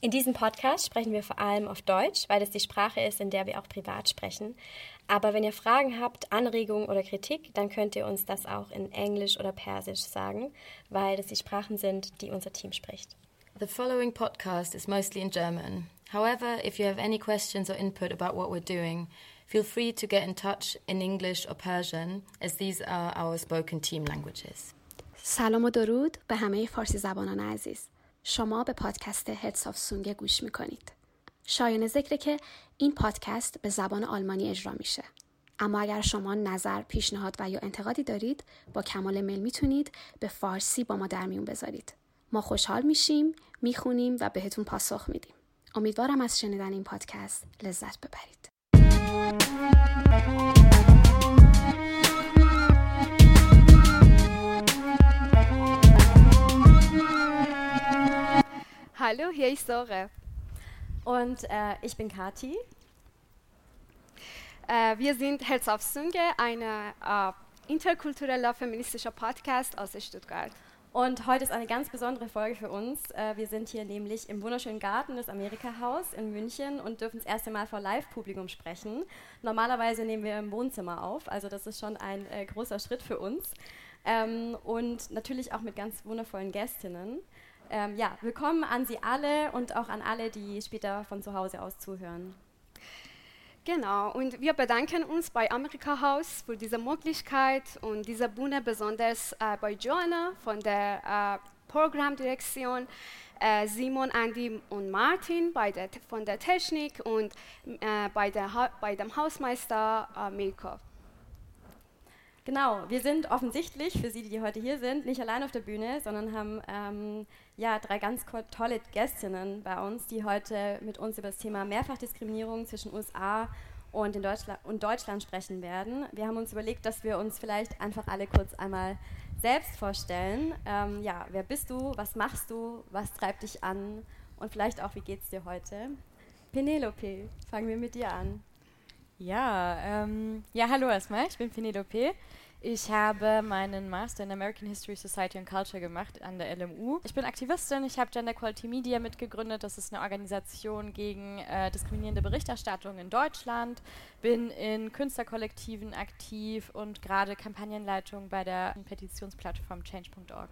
In diesem Podcast sprechen wir vor allem auf Deutsch, weil es die Sprache ist, in der wir auch privat sprechen. Aber wenn ihr Fragen habt, Anregungen oder Kritik, dann könnt ihr uns das auch in Englisch oder Persisch sagen, weil das die Sprachen sind, die unser Team spricht. The following podcast is mostly in German. However, if you have any questions or input about what we're doing, feel free to get in touch in English or Persian, as these are our spoken team languages. سلام و درود به همه فارسی زبانان عزیز. شما به پادکست هدس آف سونگ گوش می‌کنید. شایان ذکره که این پادکست به زبان آلمانی اجرا میشه. اما اگر شما نظر، پیشنهاد و یا انتقادی دارید با کمال میل می‌تونید به فارسی با ما در میون بذارید. ما خوشحال میشیم، می‌خونیم و بهتون پاسخ میدیم. امیدوارم از شنیدن این پادکست لذت ببرید. Hallo, hier ist Sore. Und äh, ich bin Kati. Äh, wir sind Herz auf Sünge, ein äh, interkultureller feministischer Podcast aus Stuttgart. Und heute ist eine ganz besondere Folge für uns. Äh, wir sind hier nämlich im wunderschönen Garten des Amerika-Haus in München und dürfen das erste Mal vor Live-Publikum sprechen. Normalerweise nehmen wir im Wohnzimmer auf, also das ist schon ein äh, großer Schritt für uns. Ähm, und natürlich auch mit ganz wundervollen Gästinnen. Ähm, ja, willkommen an Sie alle und auch an alle, die später von zu Hause aus zuhören. Genau, und wir bedanken uns bei Amerika House für diese Möglichkeit und diese Bühne besonders äh, bei Joanna von der äh, Programmdirektion, äh, Simon, Andy und Martin bei der, von der Technik und äh, bei, der, bei dem Hausmeister äh, Milko. Genau, wir sind offensichtlich für Sie, die heute hier sind, nicht allein auf der Bühne, sondern haben ähm, ja, drei ganz tolle Gästinnen bei uns, die heute mit uns über das Thema Mehrfachdiskriminierung zwischen USA und, in Deutschland, und Deutschland sprechen werden. Wir haben uns überlegt, dass wir uns vielleicht einfach alle kurz einmal selbst vorstellen. Ähm, ja, wer bist du? Was machst du? Was treibt dich an? Und vielleicht auch, wie geht es dir heute? Penelope, fangen wir mit dir an. Ja, ähm, ja, hallo erstmal, ich bin Penelope. Ich habe meinen Master in American History, Society and Culture gemacht an der LMU. Ich bin Aktivistin, ich habe Gender Quality Media mitgegründet. Das ist eine Organisation gegen äh, diskriminierende Berichterstattung in Deutschland. Bin in Künstlerkollektiven aktiv und gerade Kampagnenleitung bei der Petitionsplattform change.org.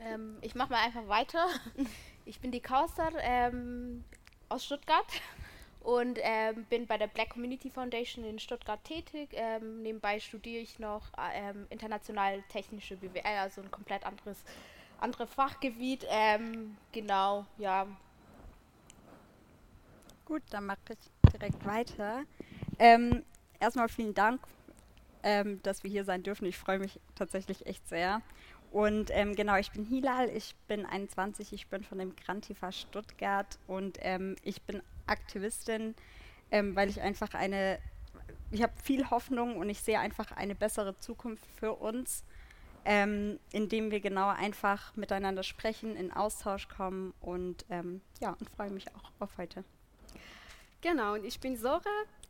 Ähm, ich mache mal einfach weiter. Ich bin die Kauster ähm, aus Stuttgart und ähm, bin bei der Black Community Foundation in Stuttgart tätig. Ähm, nebenbei studiere ich noch ähm, international technische BWL, also ein komplett anderes andere Fachgebiet. Ähm, genau, ja. Gut, dann mache ich direkt weiter. Ähm, erstmal vielen Dank, ähm, dass wir hier sein dürfen. Ich freue mich tatsächlich echt sehr. Und ähm, genau, ich bin Hilal, ich bin 21, ich bin von dem Grantifa Stuttgart und ähm, ich bin Aktivistin, ähm, weil ich einfach eine, ich habe viel Hoffnung und ich sehe einfach eine bessere Zukunft für uns, ähm, indem wir genau einfach miteinander sprechen, in Austausch kommen und ähm, ja, und freue mich auch auf heute. Genau, und ich bin Sora.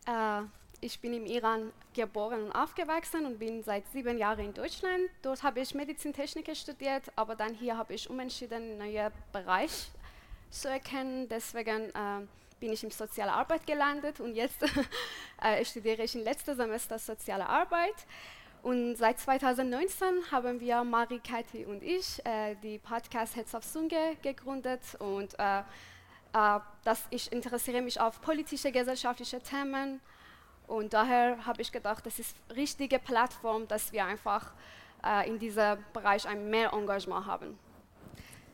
Äh, ich bin im Iran geboren und aufgewachsen und bin seit sieben Jahren in Deutschland. Dort habe ich Medizintechnik studiert, aber dann hier habe ich umentschieden, einen neuen Bereich zu erkennen. Deswegen äh, bin ich in soziale Arbeit gelandet und jetzt äh, studiere ich im letzten Semester soziale Arbeit. Und seit 2019 haben wir, Marie, Kathi und ich, äh, die Podcast Heads of Sunge gegründet und äh, äh, das, ich interessiere mich auf politische, gesellschaftliche Themen und daher habe ich gedacht, das ist die richtige Plattform, dass wir einfach äh, in diesem Bereich ein mehr Engagement haben.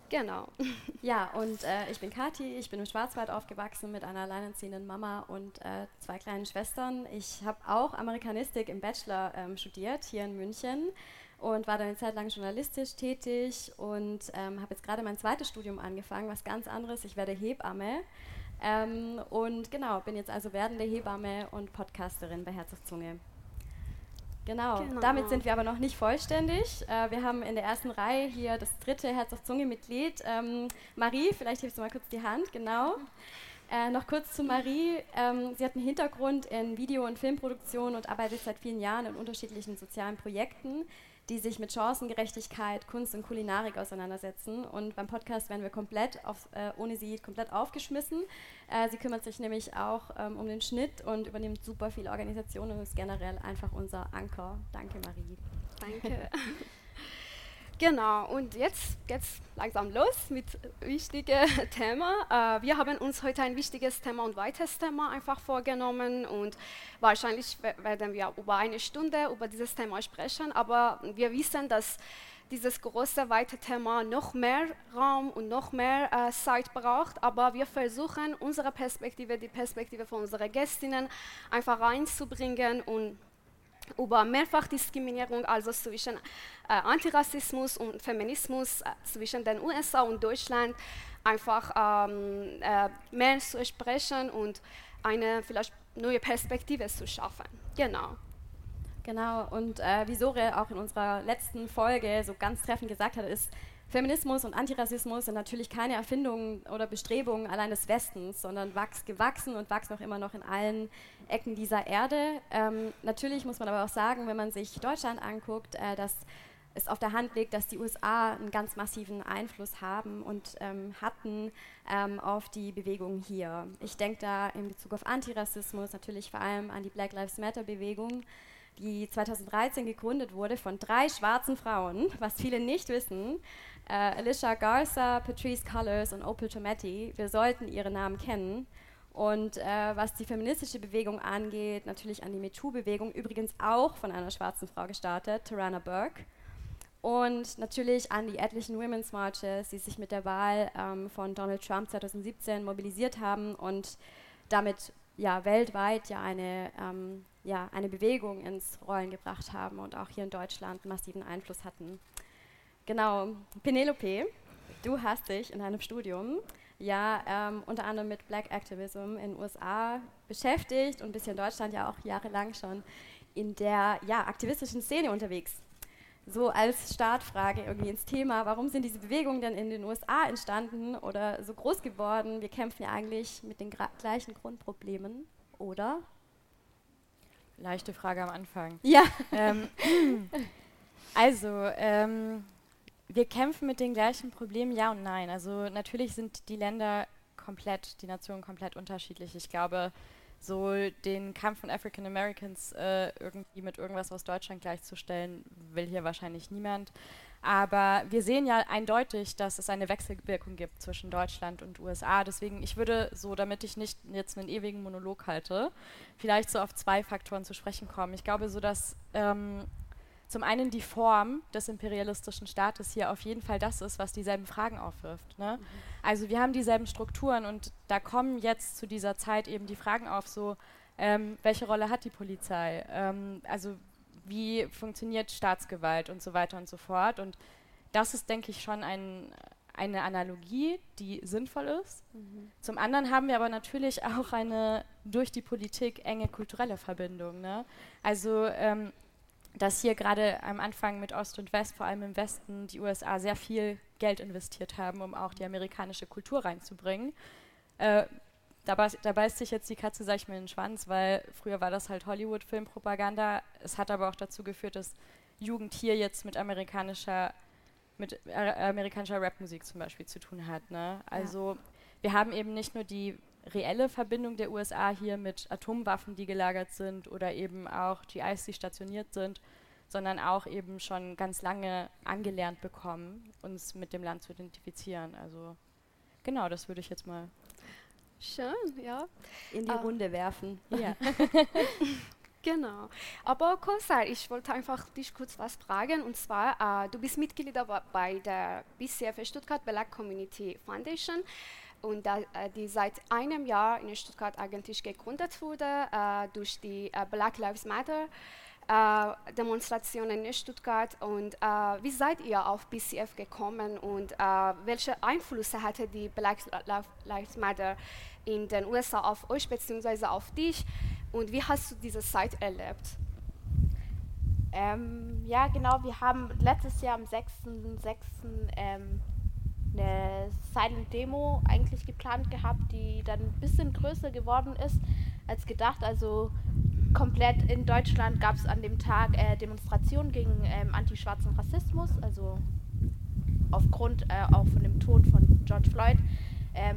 Genau. Ja, und äh, ich bin Kathi, ich bin im Schwarzwald aufgewachsen mit einer alleinerziehenden Mama und äh, zwei kleinen Schwestern. Ich habe auch Amerikanistik im Bachelor ähm, studiert, hier in München und war dann eine Zeit lang journalistisch tätig und ähm, habe jetzt gerade mein zweites Studium angefangen, was ganz anderes. Ich werde Hebamme. Ähm, und genau, bin jetzt also werdende Hebamme und Podcasterin bei Herz auf Zunge. Genau. genau. damit sind wir aber noch nicht vollständig. Äh, wir haben in der ersten Reihe hier das dritte Herz auf Zunge Mitglied. Ähm, Marie, vielleicht hebst du mal kurz die Hand, genau. Äh, noch kurz zu Marie. Ähm, sie hat einen Hintergrund in Video- und Filmproduktion und arbeitet seit vielen Jahren in unterschiedlichen sozialen Projekten. Die sich mit Chancengerechtigkeit, Kunst und Kulinarik auseinandersetzen. Und beim Podcast werden wir komplett auf, äh, ohne sie komplett aufgeschmissen. Äh, sie kümmert sich nämlich auch ähm, um den Schnitt und übernimmt super viel Organisation und ist generell einfach unser Anker. Danke, Marie. Danke. Genau, und jetzt geht's langsam los mit wichtigen Thema. Äh, wir haben uns heute ein wichtiges Thema und weites Thema einfach vorgenommen und wahrscheinlich werden wir über eine Stunde über dieses Thema sprechen, aber wir wissen, dass dieses große, weite Thema noch mehr Raum und noch mehr äh, Zeit braucht, aber wir versuchen, unsere Perspektive, die Perspektive von unseren Gästinnen einfach reinzubringen und über Mehrfachdiskriminierung, also zwischen äh, Antirassismus und Feminismus äh, zwischen den USA und Deutschland, einfach ähm, äh, mehr zu sprechen und eine vielleicht neue Perspektive zu schaffen. Genau. Genau, und äh, wie Sore auch in unserer letzten Folge so ganz treffend gesagt hat, ist, Feminismus und Antirassismus sind natürlich keine Erfindungen oder Bestrebungen allein des Westens, sondern wachs, gewachsen und wachsen auch immer noch in allen Ecken dieser Erde. Ähm, natürlich muss man aber auch sagen, wenn man sich Deutschland anguckt, äh, dass es auf der Hand liegt, dass die USA einen ganz massiven Einfluss haben und ähm, hatten ähm, auf die Bewegung hier. Ich denke da in Bezug auf Antirassismus natürlich vor allem an die Black Lives Matter Bewegung, die 2013 gegründet wurde von drei schwarzen Frauen, was viele nicht wissen. Äh, Alicia Garza, Patrice Cullors und Opal Tometi. Wir sollten ihre Namen kennen. Und äh, was die feministische Bewegung angeht, natürlich an die MeToo-Bewegung, übrigens auch von einer schwarzen Frau gestartet, Tarana Burke. Und natürlich an die etlichen Women's Marches, die sich mit der Wahl ähm, von Donald Trump 2017 mobilisiert haben und damit ja weltweit ja eine, ähm, ja eine Bewegung ins Rollen gebracht haben und auch hier in Deutschland massiven Einfluss hatten. Genau, Penelope, du hast dich in deinem Studium ja ähm, unter anderem mit Black Activism in den USA beschäftigt und bisher in Deutschland ja auch jahrelang schon in der ja, aktivistischen Szene unterwegs. So als Startfrage irgendwie ins Thema, warum sind diese Bewegungen denn in den USA entstanden oder so groß geworden? Wir kämpfen ja eigentlich mit den gleichen Grundproblemen, oder? Leichte Frage am Anfang. Ja. Ähm, also, ähm, wir kämpfen mit den gleichen Problemen, ja und nein. Also natürlich sind die Länder komplett, die Nationen komplett unterschiedlich. Ich glaube, so den Kampf von African Americans äh, irgendwie mit irgendwas aus Deutschland gleichzustellen, will hier wahrscheinlich niemand. Aber wir sehen ja eindeutig, dass es eine Wechselwirkung gibt zwischen Deutschland und USA. Deswegen, ich würde so, damit ich nicht jetzt einen ewigen Monolog halte, vielleicht so auf zwei Faktoren zu sprechen kommen. Ich glaube so, dass ähm, zum einen die Form des imperialistischen Staates hier auf jeden Fall das ist, was dieselben Fragen aufwirft. Ne? Mhm. Also wir haben dieselben Strukturen und da kommen jetzt zu dieser Zeit eben die Fragen auf, so ähm, welche Rolle hat die Polizei? Ähm, also wie funktioniert Staatsgewalt und so weiter und so fort. Und das ist, denke ich, schon ein, eine Analogie, die sinnvoll ist. Mhm. Zum anderen haben wir aber natürlich auch eine durch die Politik enge kulturelle Verbindung. Ne? Also ähm, dass hier gerade am Anfang mit Ost und West, vor allem im Westen, die USA sehr viel Geld investiert haben, um auch die amerikanische Kultur reinzubringen. Äh, da, da, beißt sich jetzt die Katze, sag ich mir, in den Schwanz, weil früher war das halt Hollywood-Filmpropaganda. Es hat aber auch dazu geführt, dass Jugend hier jetzt mit amerikanischer, mit äh, amerikanischer Rapmusik zum Beispiel zu tun hat. Ne? Also ja. wir haben eben nicht nur die reelle Verbindung der USA hier mit Atomwaffen, die gelagert sind oder eben auch GIs, die stationiert sind, sondern auch eben schon ganz lange angelernt bekommen, uns mit dem Land zu identifizieren. Also genau, das würde ich jetzt mal schön, ja, in die uh, Runde werfen. Ja. Genau. Aber Konsal, ich wollte einfach dich kurz was fragen. Und zwar, äh, du bist Mitglied bei der BCF Stuttgart Black Community Foundation und da, äh, die seit einem Jahr in Stuttgart eigentlich gegründet wurde äh, durch die äh, Black Lives Matter Demonstrationen in Stuttgart. Und äh, wie seid ihr auf BCF gekommen und äh, welche Einflüsse hatte die Black Lives Matter in den USA auf euch bzw. auf dich und wie hast du diese Zeit erlebt? Ähm, ja, genau. Wir haben letztes Jahr am 6.6. Ähm, eine Silent Demo eigentlich geplant gehabt, die dann ein bisschen größer geworden ist als gedacht. Also komplett in Deutschland gab es an dem Tag äh, Demonstrationen gegen ähm, antischwarzen Rassismus, also aufgrund äh, auch von dem Tod von George Floyd. Ähm,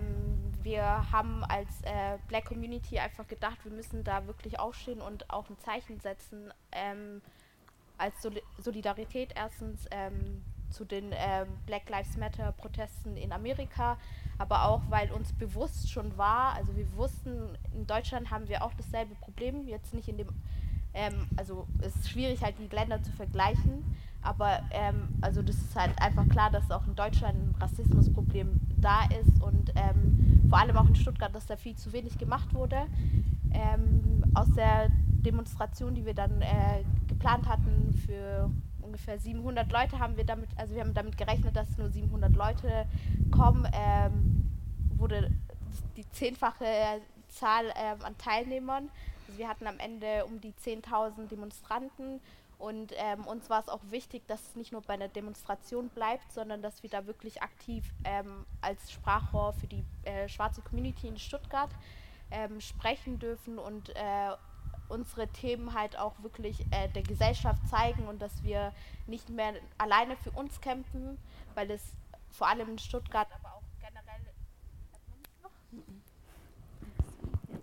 wir haben als äh, Black Community einfach gedacht, wir müssen da wirklich aufstehen und auch ein Zeichen setzen ähm, als Sol Solidarität erstens ähm, zu den ähm, Black Lives Matter Protesten in Amerika, aber auch weil uns bewusst schon war, also wir wussten, in Deutschland haben wir auch dasselbe Problem, jetzt nicht in dem, ähm, also es ist schwierig halt die Länder zu vergleichen, aber ähm, also das ist halt einfach klar, dass auch in Deutschland ein Rassismusproblem da ist und ähm, vor allem auch in Stuttgart, dass da viel zu wenig gemacht wurde. Ähm, aus der Demonstration, die wir dann äh, geplant hatten für ungefähr 700 Leute, haben wir damit, also wir haben damit gerechnet, dass nur 700 Leute kommen, ähm, wurde die zehnfache Zahl ähm, an Teilnehmern. Also wir hatten am Ende um die 10.000 Demonstranten und ähm, uns war es auch wichtig, dass es nicht nur bei einer Demonstration bleibt, sondern dass wir da wirklich aktiv ähm, als Sprachrohr für die äh, schwarze Community in Stuttgart ähm, sprechen dürfen und äh, unsere Themen halt auch wirklich äh, der Gesellschaft zeigen und dass wir nicht mehr alleine für uns kämpfen, weil es vor allem in Stuttgart, aber auch generell.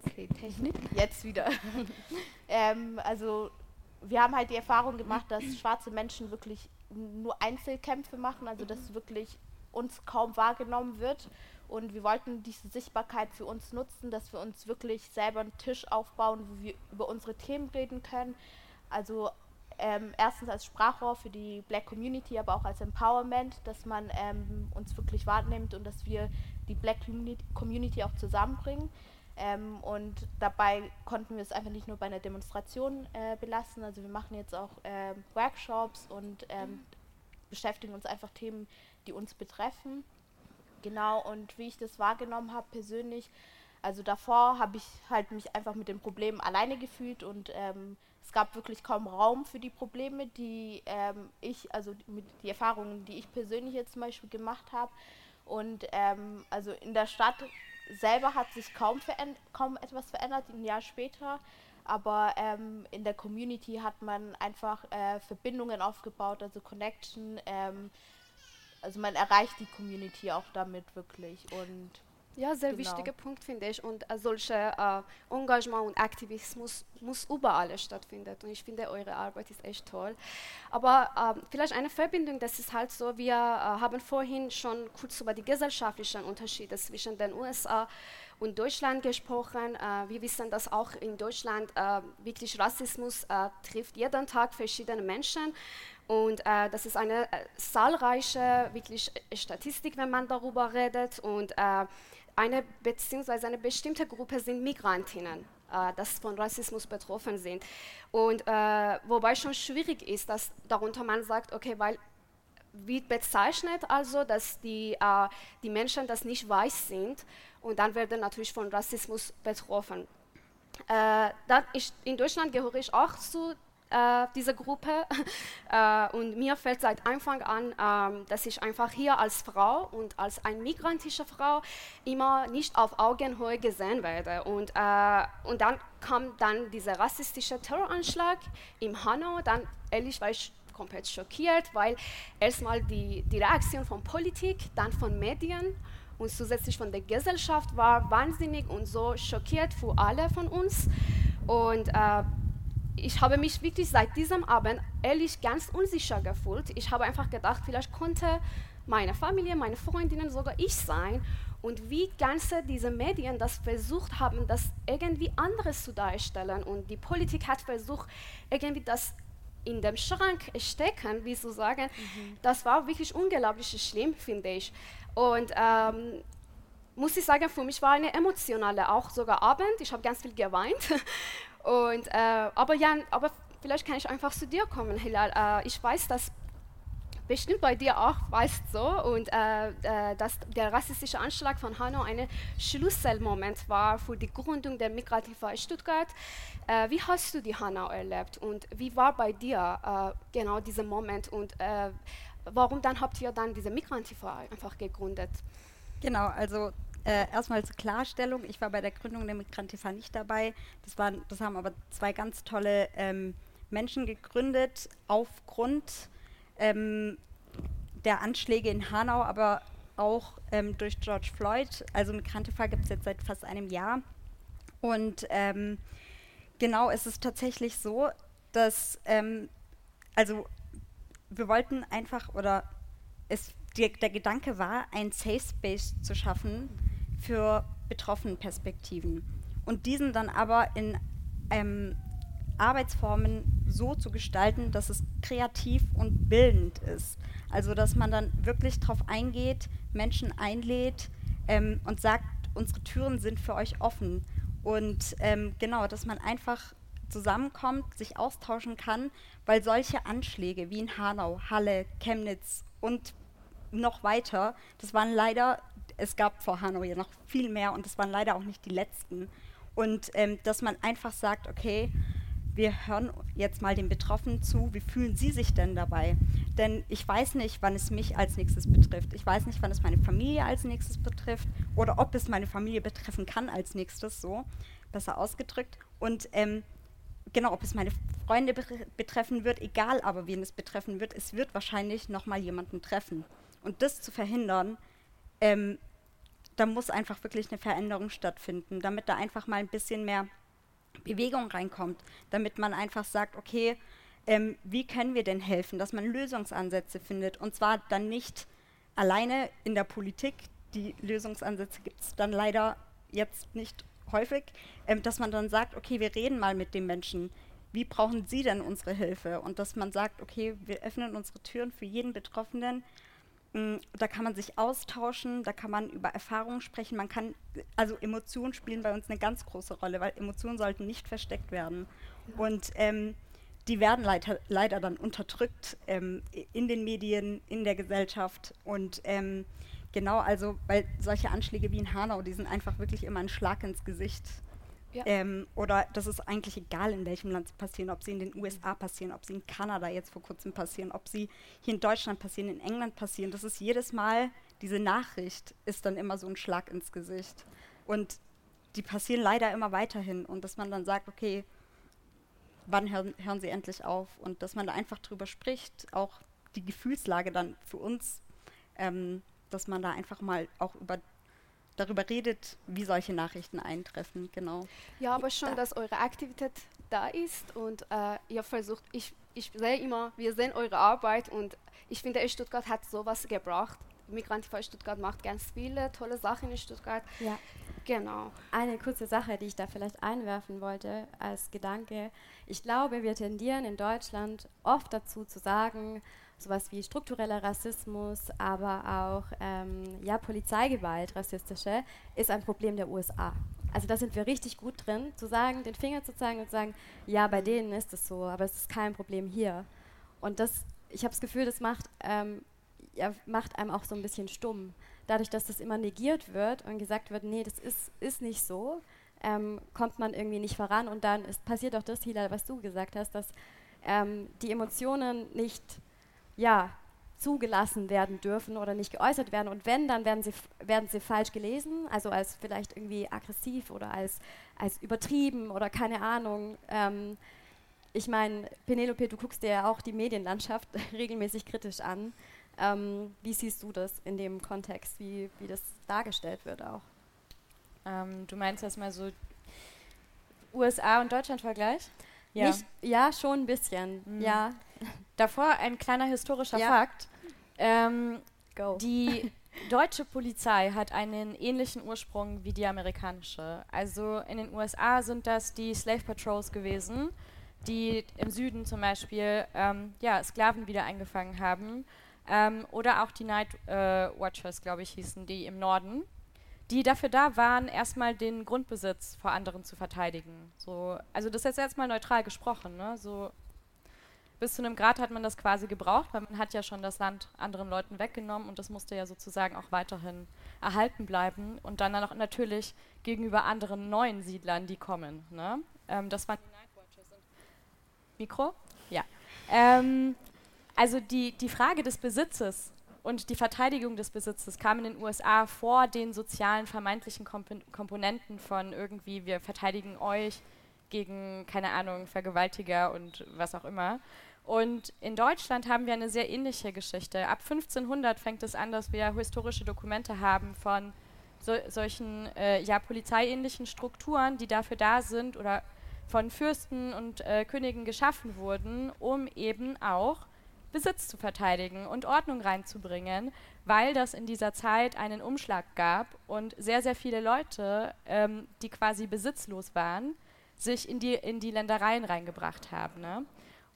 Okay, Technik. Jetzt wieder. ähm, also wir haben halt die Erfahrung gemacht, dass schwarze Menschen wirklich nur Einzelkämpfe machen, also dass wirklich uns kaum wahrgenommen wird. Und wir wollten diese Sichtbarkeit für uns nutzen, dass wir uns wirklich selber einen Tisch aufbauen, wo wir über unsere Themen reden können. Also ähm, erstens als Sprachrohr für die Black Community, aber auch als Empowerment, dass man ähm, uns wirklich wahrnimmt und dass wir die Black Community auch zusammenbringen. Ähm, und dabei konnten wir es einfach nicht nur bei einer Demonstration äh, belassen. Also wir machen jetzt auch äh, Workshops und mhm. beschäftigen uns einfach Themen, die uns betreffen. Genau, und wie ich das wahrgenommen habe persönlich, also davor habe ich halt mich einfach mit den Problemen alleine gefühlt und ähm, es gab wirklich kaum Raum für die Probleme, die ähm, ich, also mit die Erfahrungen, die ich persönlich jetzt zum Beispiel gemacht habe. Und ähm, also in der Stadt selber hat sich kaum, kaum etwas verändert, ein Jahr später. Aber ähm, in der Community hat man einfach äh, Verbindungen aufgebaut, also Connection. Also man erreicht die Community auch damit wirklich. Und ja, sehr genau. wichtiger Punkt finde ich. Und äh, solche äh, Engagement und Aktivismus muss überall stattfinden. Und ich finde, eure Arbeit ist echt toll. Aber äh, vielleicht eine Verbindung, das ist halt so, wir äh, haben vorhin schon kurz über die gesellschaftlichen Unterschiede zwischen den USA und Deutschland gesprochen. Äh, wir wissen, dass auch in Deutschland äh, wirklich Rassismus trifft jeden Tag verschiedene Menschen. Und äh, das ist eine äh, zahlreiche wirklich Statistik, wenn man darüber redet. Und äh, eine beziehungsweise eine bestimmte Gruppe sind Migrantinnen, äh, das von Rassismus betroffen sind. Und äh, wobei schon schwierig ist, dass darunter man sagt, okay, weil wird bezeichnet also, dass die, äh, die Menschen das nicht weiß sind und dann werden natürlich von Rassismus betroffen. Äh, in Deutschland gehöre ich auch zu äh, dieser Gruppe. äh, und mir fällt seit Anfang an, ähm, dass ich einfach hier als Frau und als eine migrantische Frau immer nicht auf Augenhöhe gesehen werde. Und, äh, und dann kam dann dieser rassistische Terroranschlag im Hanau. Dann ehrlich war ich komplett schockiert, weil erstmal die, die Reaktion von Politik, dann von Medien und zusätzlich von der Gesellschaft war wahnsinnig und so schockiert für alle von uns. Und äh, ich habe mich wirklich seit diesem Abend ehrlich ganz unsicher gefühlt. Ich habe einfach gedacht, vielleicht konnte meine Familie, meine Freundinnen, sogar ich sein. Und wie ganze diese Medien das versucht haben, das irgendwie anderes zu darstellen. Und die Politik hat versucht, irgendwie das in dem Schrank stecken, wie zu sagen. Mhm. Das war wirklich unglaublich schlimm, finde ich. Und ähm, muss ich sagen, für mich war eine emotionale, auch sogar Abend. Ich habe ganz viel geweint. Und, äh, aber Jan, aber vielleicht kann ich einfach zu dir kommen, Hilal. Äh, ich weiß, dass bestimmt bei dir auch weißt so und äh, äh, dass der rassistische Anschlag von Hanau ein Schlüsselmoment war für die Gründung der Migrativa Stuttgart. Äh, wie hast du die Hanau erlebt und wie war bei dir äh, genau dieser Moment und warum dann habt ihr dann diese Migrantiva einfach gegründet? Genau, also äh, erstmal zur Klarstellung. Ich war bei der Gründung der Migrantifa nicht dabei. Das, waren, das haben aber zwei ganz tolle ähm, Menschen gegründet aufgrund ähm, der Anschläge in Hanau, aber auch ähm, durch George Floyd. Also Migrantifa gibt es jetzt seit fast einem Jahr. Und ähm, genau, es ist tatsächlich so, dass, ähm, also wir wollten einfach, oder es, die, der Gedanke war, ein Safe Space zu schaffen für betroffene Perspektiven. Und diesen dann aber in ähm, Arbeitsformen so zu gestalten, dass es kreativ und bildend ist. Also dass man dann wirklich darauf eingeht, Menschen einlädt ähm, und sagt, unsere Türen sind für euch offen. Und ähm, genau, dass man einfach zusammenkommt, sich austauschen kann, weil solche Anschläge wie in Hanau, Halle, Chemnitz und noch weiter, das waren leider, es gab vor ja noch viel mehr und das waren leider auch nicht die letzten. Und ähm, dass man einfach sagt, okay, wir hören jetzt mal den Betroffenen zu, wie fühlen sie sich denn dabei? Denn ich weiß nicht, wann es mich als nächstes betrifft. Ich weiß nicht, wann es meine Familie als nächstes betrifft oder ob es meine Familie betreffen kann als nächstes, so besser ausgedrückt. Und ähm, genau, ob es meine Freunde betreffen wird, egal aber wen es betreffen wird, es wird wahrscheinlich nochmal jemanden treffen. Und das zu verhindern, ähm, da muss einfach wirklich eine Veränderung stattfinden, damit da einfach mal ein bisschen mehr Bewegung reinkommt, damit man einfach sagt, okay, ähm, wie können wir denn helfen, dass man Lösungsansätze findet? Und zwar dann nicht alleine in der Politik, die Lösungsansätze gibt es dann leider jetzt nicht häufig, ähm, dass man dann sagt, okay, wir reden mal mit den Menschen, wie brauchen sie denn unsere Hilfe? Und dass man sagt, okay, wir öffnen unsere Türen für jeden Betroffenen da kann man sich austauschen, da kann man über Erfahrungen sprechen. Man kann, also Emotionen spielen bei uns eine ganz große Rolle, weil Emotionen sollten nicht versteckt werden. Ja. Und ähm, die werden leider, leider dann unterdrückt ähm, in den Medien, in der Gesellschaft. Und ähm, genau, also, weil solche Anschläge wie in Hanau, die sind einfach wirklich immer ein Schlag ins Gesicht. Ja. Ähm, oder das ist eigentlich egal, in welchem Land sie passieren, ob sie in den USA passieren, ob sie in Kanada jetzt vor kurzem passieren, ob sie hier in Deutschland passieren, in England passieren. Das ist jedes Mal, diese Nachricht ist dann immer so ein Schlag ins Gesicht. Und die passieren leider immer weiterhin. Und dass man dann sagt, okay, wann hören, hören sie endlich auf? Und dass man da einfach drüber spricht, auch die Gefühlslage dann für uns, ähm, dass man da einfach mal auch über darüber redet, wie solche Nachrichten eintreffen, genau. Ja, aber schon, dass eure Aktivität da ist und äh, ihr versucht, ich, ich sehe immer, wir sehen eure Arbeit und ich finde, Stuttgart hat sowas gebracht. Migrantifa Stuttgart macht ganz viele tolle Sachen in Stuttgart. Ja. Genau. Eine kurze Sache, die ich da vielleicht einwerfen wollte als Gedanke. Ich glaube, wir tendieren in Deutschland oft dazu zu sagen, sowas wie struktureller Rassismus, aber auch ähm, ja, Polizeigewalt, rassistische, ist ein Problem der USA. Also da sind wir richtig gut drin, zu sagen, den Finger zu zeigen und zu sagen, ja, bei denen ist es so, aber es ist kein Problem hier. Und das, ich habe das Gefühl, das macht, ähm, ja, macht einem auch so ein bisschen stumm. Dadurch, dass das immer negiert wird und gesagt wird, nee, das ist, ist nicht so, ähm, kommt man irgendwie nicht voran und dann ist, passiert auch das, Hilal, was du gesagt hast, dass ähm, die Emotionen nicht ja, zugelassen werden dürfen oder nicht geäußert werden. Und wenn, dann werden sie, werden sie falsch gelesen, also als vielleicht irgendwie aggressiv oder als, als übertrieben oder keine Ahnung. Ähm, ich meine, Penelope, du guckst dir ja auch die Medienlandschaft regelmäßig kritisch an. Ähm, wie siehst du das in dem Kontext, wie, wie das dargestellt wird auch? Ähm, du meinst erstmal so USA und Deutschland-Vergleich? Ja. Nicht, ja, schon ein bisschen. Mhm. Ja. Davor ein kleiner historischer ja. Fakt. Ähm, die deutsche Polizei hat einen ähnlichen Ursprung wie die amerikanische. Also in den USA sind das die Slave Patrols gewesen, die im Süden zum Beispiel ähm, ja, Sklaven wieder eingefangen haben. Ähm, oder auch die Night äh, Watchers, glaube ich, hießen die im Norden die dafür da waren, erstmal den Grundbesitz vor anderen zu verteidigen. So, also das ist jetzt erstmal neutral gesprochen. Ne? So, bis zu einem Grad hat man das quasi gebraucht, weil man hat ja schon das Land anderen Leuten weggenommen und das musste ja sozusagen auch weiterhin erhalten bleiben und dann auch natürlich gegenüber anderen neuen Siedlern, die kommen. Ne? Ähm, das waren. Mikro? Ja. Ähm, also die, die Frage des Besitzes Und die Verteidigung des Besitzes kam in den USA vor den sozialen vermeintlichen Komponenten von irgendwie, wir verteidigen euch gegen, keine Ahnung, Vergewaltiger und was auch immer. Und in Deutschland haben wir eine sehr ähnliche Geschichte. Ab 1500 fängt es an, dass wir historische Dokumente haben von so, solchen äh, ja, polizeiähnlichen Strukturen, die dafür da sind oder von Fürsten und äh, Königen geschaffen wurden, um eben auch Besitz zu verteidigen und Ordnung reinzubringen, weil das in dieser Zeit einen Umschlag gab und sehr, sehr viele Leute, ähm, die quasi besitzlos waren, sich in die, in die Ländereien reingebracht haben. Ne?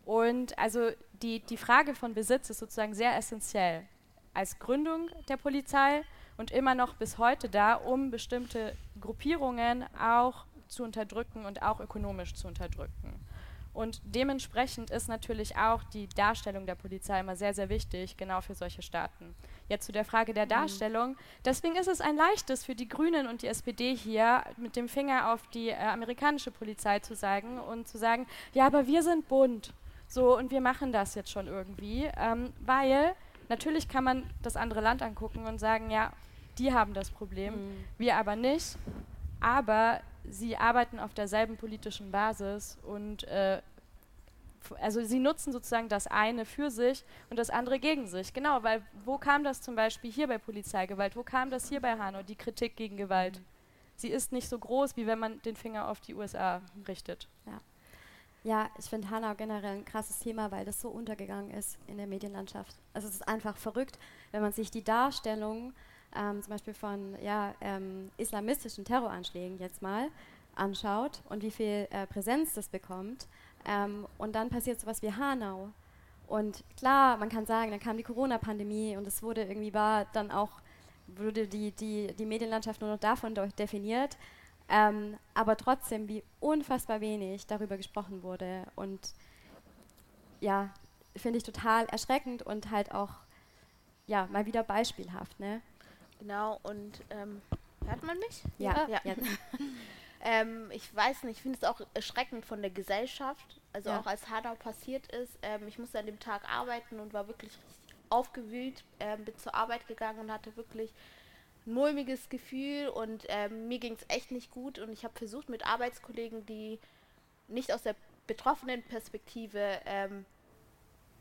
Und also die, die Frage von Besitz ist sozusagen sehr essentiell als Gründung der Polizei und immer noch bis heute da, um bestimmte Gruppierungen auch zu unterdrücken und auch ökonomisch zu unterdrücken. Und dementsprechend ist natürlich auch die Darstellung der Polizei immer sehr, sehr wichtig, genau für solche Staaten. Jetzt zu der Frage der mhm. Darstellung. Deswegen ist es ein leichtes für die Grünen und die SPD hier, mit dem Finger auf die äh, amerikanische Polizei zu sagen und zu sagen, ja, aber wir sind bunt. So, und wir machen das jetzt schon irgendwie. Ähm, weil natürlich kann man das andere Land angucken und sagen, ja, die haben das Problem, mhm. wir aber nicht. Aber sie arbeiten auf derselben politischen Basis und äh, also sie nutzen sozusagen das eine für sich und das andere gegen sich. Genau, weil wo kam das zum Beispiel hier bei Polizeigewalt? Wo kam das hier bei Hanau, die Kritik gegen Gewalt? Mhm. Sie ist nicht so groß, wie wenn man den Finger auf die USA mhm. richtet. Ja. Ja, ich finde Hanau generell ein krasses Thema, weil das so untergegangen ist in der Medienlandschaft. Also es ist einfach verrückt, wenn man sich die Darstellung ähm, zum Beispiel von ja, ähm, islamistischen Terroranschlägen jetzt mal anschaut und wie viel äh, Präsenz das bekommt. Ähm, und dann passiert sowas wie Hanau. Und klar, man kann sagen, dann kam die Corona-Pandemie und es wurde irgendwie war dann auch, wurde die, die, die Medienlandschaft nur noch davon definiert. Ähm, aber trotzdem, wie unfassbar wenig darüber gesprochen wurde. Und ja, finde ich total erschreckend und halt auch ja, mal wieder beispielhaft. Ne? Genau, und ähm, hört man mich? Ja. ja. ja. ähm, ich weiß nicht, ich finde es auch erschreckend von der Gesellschaft. Also ja. auch als Hanau passiert ist. Ähm, ich musste an dem Tag arbeiten und war wirklich aufgewühlt, ähm, bin zur Arbeit gegangen und hatte wirklich ein mulmiges Gefühl und ähm, mir ging es echt nicht gut und ich habe versucht mit Arbeitskollegen, die nicht aus der betroffenen Perspektive ähm,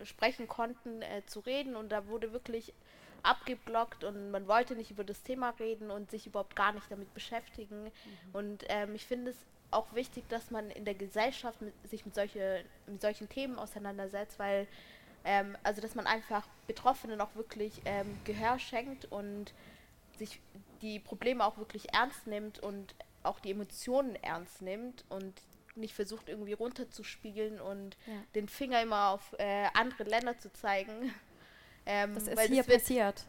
sprechen konnten, äh, zu reden und da wurde wirklich abgeblockt und man wollte nicht über das Thema reden und sich überhaupt gar nicht damit beschäftigen. Mhm. Und ähm, ich finde es auch wichtig, dass man in der Gesellschaft mit, sich mit, solche, mit solchen Themen auseinandersetzt, weil ähm, also dass man einfach Betroffenen auch wirklich ähm, Gehör schenkt und sich die Probleme auch wirklich ernst nimmt und auch die Emotionen ernst nimmt und nicht versucht irgendwie runterzuspiegeln und ja. den Finger immer auf äh, andere Länder zu zeigen. Ähm, das ist hier das passiert.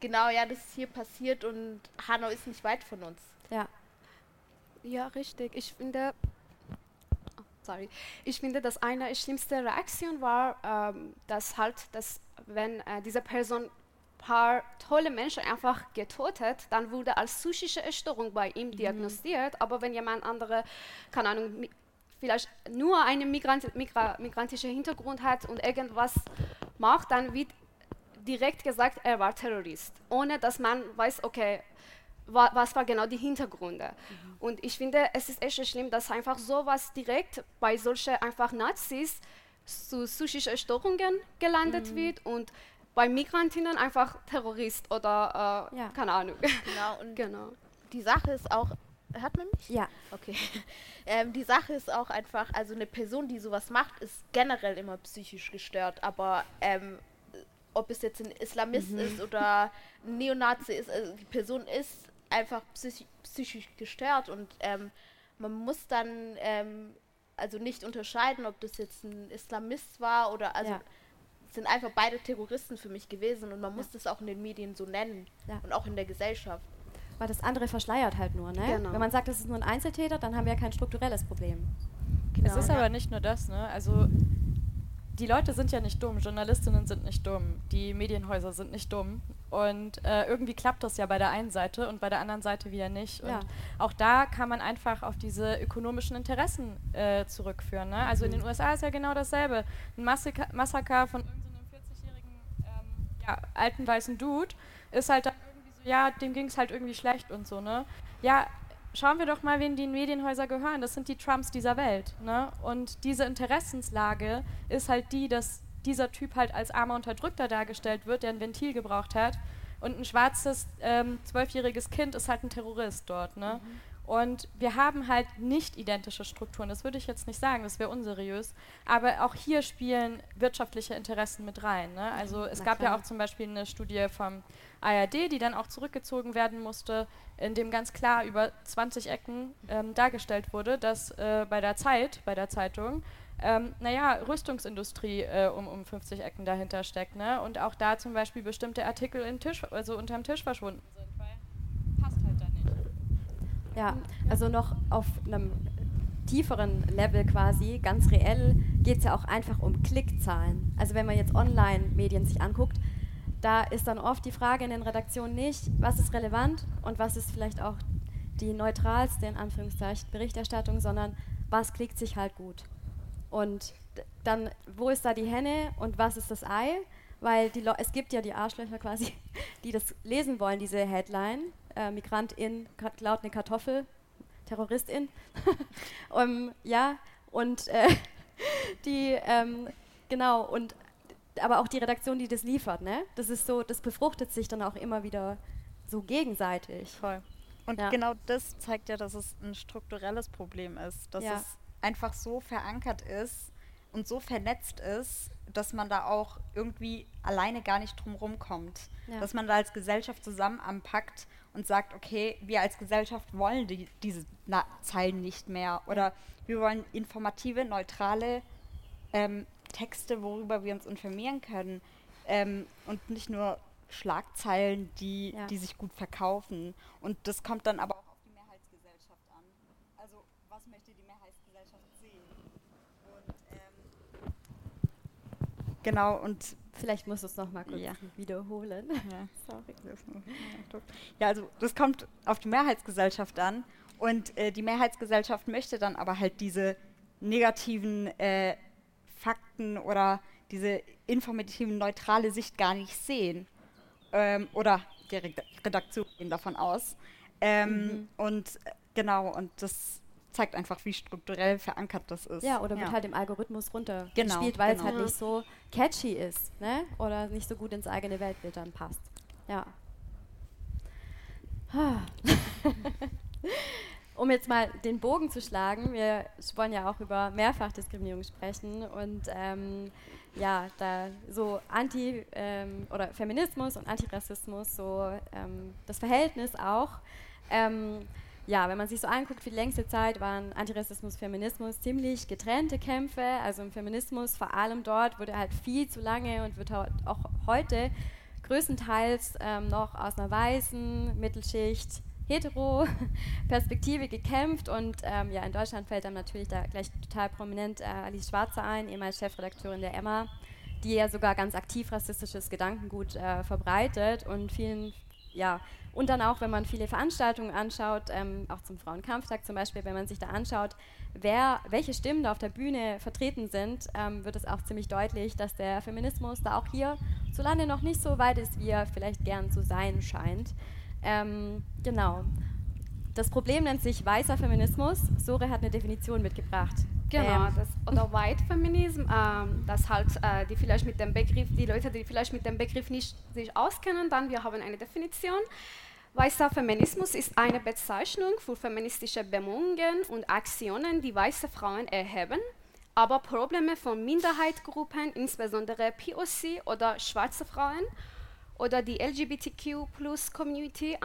Genau, ja, das ist hier passiert und Hanau ist nicht weit von uns. Ja. Ja, richtig. Ich finde, oh, sorry, ich finde, dass eine schlimmste Reaktion war, ähm, dass halt, dass wenn äh, diese Person paar tolle Menschen einfach getötet, dann wurde als psychische Störung bei ihm mhm. diagnostiziert. Aber wenn jemand andere, keine Ahnung, vielleicht nur einen Migrant, Migra, migrantischen Hintergrund hat und irgendwas macht, dann wird direkt gesagt, er war Terrorist, ohne dass man weiß, okay, wa was war genau die Hintergründe. Mhm. Und ich finde, es ist echt schlimm, dass einfach sowas direkt bei solchen einfach Nazis zu psychischen Störungen gelandet mhm. wird und bei Migrantinnen einfach Terrorist oder äh, ja. keine Ahnung. Genau, und genau. die Sache ist auch, hört man mich? Ja. Okay. Ähm, die Sache ist auch einfach, also eine Person, die sowas macht, ist generell immer psychisch gestört, aber ähm, ob es jetzt ein Islamist mhm. ist oder ein Neonazi ist, also die Person ist einfach psychisch, psychisch gestört und ähm, man muss dann ähm, also nicht unterscheiden, ob das jetzt ein Islamist war oder also ja. sind einfach beide Terroristen für mich gewesen und man ja. muss das auch in den Medien so nennen ja. und auch in der Gesellschaft. Weil das andere verschleiert halt nur, ne? Genau. Wenn man sagt, das ist nur ein Einzeltäter, dann haben wir ja kein strukturelles Problem. Genau. Es ist aber nicht nur das, ne? Also die Leute sind ja nicht dumm, Journalistinnen sind nicht dumm, die Medienhäuser sind nicht dumm. Und äh, irgendwie klappt das ja bei der einen Seite und bei der anderen Seite wieder nicht. Ja. Und auch da kann man einfach auf diese ökonomischen Interessen äh, zurückführen. Ne? Also in den USA ist ja genau dasselbe. Ein Massaker, Massaker von irgendeinem 40-jährigen ähm, ja, alten weißen Dude ist halt dann irgendwie so, ja, dem ging es halt irgendwie schlecht und so, ne? Ja, schauen wir doch mal, wen die Medienhäuser gehören. Das sind die Trumps dieser Welt, ne? Und diese Interessenslage ist halt die, dass dieser Typ halt als armer Unterdrückter dargestellt wird, der ein Ventil gebraucht hat. Und ein schwarzes ähm, zwölfjähriges Kind ist halt ein Terrorist dort, ne? Mhm. Und wir haben halt nicht identische Strukturen. Das würde ich jetzt nicht sagen, das wäre unseriös. Aber auch hier spielen wirtschaftliche Interessen mit rein. Ne? Also es Na gab klar. ja auch zum Beispiel eine Studie vom ARD, die dann auch zurückgezogen werden musste, in dem ganz klar über 20 Ecken ähm, dargestellt wurde, dass äh, bei der Zeit, bei der Zeitung, ähm, naja, Rüstungsindustrie äh, um, um 50 Ecken dahinter steckt. Ne? Und auch da zum Beispiel bestimmte Artikel in Tisch, also unterm Tisch verschwunden sind. Ja, also noch auf einem tieferen Level quasi, ganz reell, geht es ja auch einfach um Klickzahlen. Also wenn man jetzt Online-Medien sich anguckt, da ist dann oft die Frage in den Redaktionen nicht, was ist relevant und was ist vielleicht auch die neutralste, in Anführungszeichen, Berichterstattung, sondern was klickt sich halt gut. Und dann, wo ist da die Henne und was ist das Ei? Weil es gibt ja die Arschlöcher quasi, die das lesen wollen, diese Headline, äh, Migrantin klaut eine Kartoffel, Terroristin. um, ja, und äh, die, ähm, genau, und aber auch die Redaktion, die das liefert, ne? Das ist so, das befruchtet sich dann auch immer wieder so gegenseitig. Voll. Und ja. genau das zeigt ja, dass es ein strukturelles Problem ist, dass ja. es einfach so verankert ist und so vernetzt ist, dass man da auch irgendwie alleine gar nicht drum rumkommt. Ja. Dass man da als Gesellschaft zusammen anpackt und sagt, okay, wir als Gesellschaft wollen die, diese Na Zeilen nicht mehr oder wir wollen informative, neutrale ähm, Texte, worüber wir uns informieren können ähm, und nicht nur Schlagzeilen, die, ja. die sich gut verkaufen. Und das kommt dann aber auch auf die Mehrheitsgesellschaft an. Also was möchte die Mehrheitsgesellschaft sehen? Und ähm, genau, und Vielleicht muss es noch mal kurz ja. wiederholen. Ja. Sorry. Ja, also das kommt auf die Mehrheitsgesellschaft an und äh, die Mehrheitsgesellschaft möchte dann aber halt diese negativen äh, Fakten oder diese informativen, neutrale Sicht gar nicht sehen. Ähm, oder die Redaktion gehen davon aus. Ähm, mhm. Und äh, genau, und das zeigt einfach, wie strukturell verankert das ist. Ja, oder ja. wird halt im Algorithmus runtergespielt, genau, weil genau. es halt nicht so catchy ist, ne? Oder nicht so gut ins eigene Weltbild dann passt. Ja. um jetzt mal den Bogen zu schlagen, wir wollen ja auch über Mehrfachdiskriminierung sprechen und ähm, ja, da so Anti- ähm, oder Feminismus und Antirassismus, so ähm, das Verhältnis auch. Ja, wenn man sich so anguckt, für die längste Zeit waren Antirassismus, Feminismus ziemlich getrennte Kämpfe. Also im Feminismus, vor allem dort, wurde halt viel zu lange und wird auch heute größtenteils ähm, noch aus einer weißen Mittelschicht hetero Perspektive gekämpft und ähm, ja, in Deutschland fällt dann natürlich da gleich total prominent äh, Alice Schwarzer ein, ehemals Chefredakteurin der Emma, die ja sogar ganz aktiv rassistisches Gedankengut äh, verbreitet und vielen ja, und dann auch, wenn man viele Veranstaltungen anschaut, ähm, auch zum Frauenkampftag zum Beispiel, wenn man sich da anschaut, wer, welche Stimmen da auf der Bühne vertreten sind, ähm, wird es auch ziemlich deutlich, dass der Feminismus da auch hier zu Lande noch nicht so weit ist, wie er vielleicht gern zu sein scheint. Ähm, genau. Das Problem nennt sich weißer Feminismus. Sore hat eine Definition mitgebracht. Genau, ähm. das, oder White Feminism, ähm, das halt äh, die vielleicht mit dem Begriff, die Leute, die vielleicht mit dem Begriff nicht sich auskennen, dann wir haben eine Definition. Weißer Feminismus ist eine Bezeichnung für feministische Bemühungen und Aktionen, die weiße Frauen erheben, aber Probleme von Minderheitsgruppen, insbesondere POC oder schwarze Frauen oder die LGBTQ-Plus-Community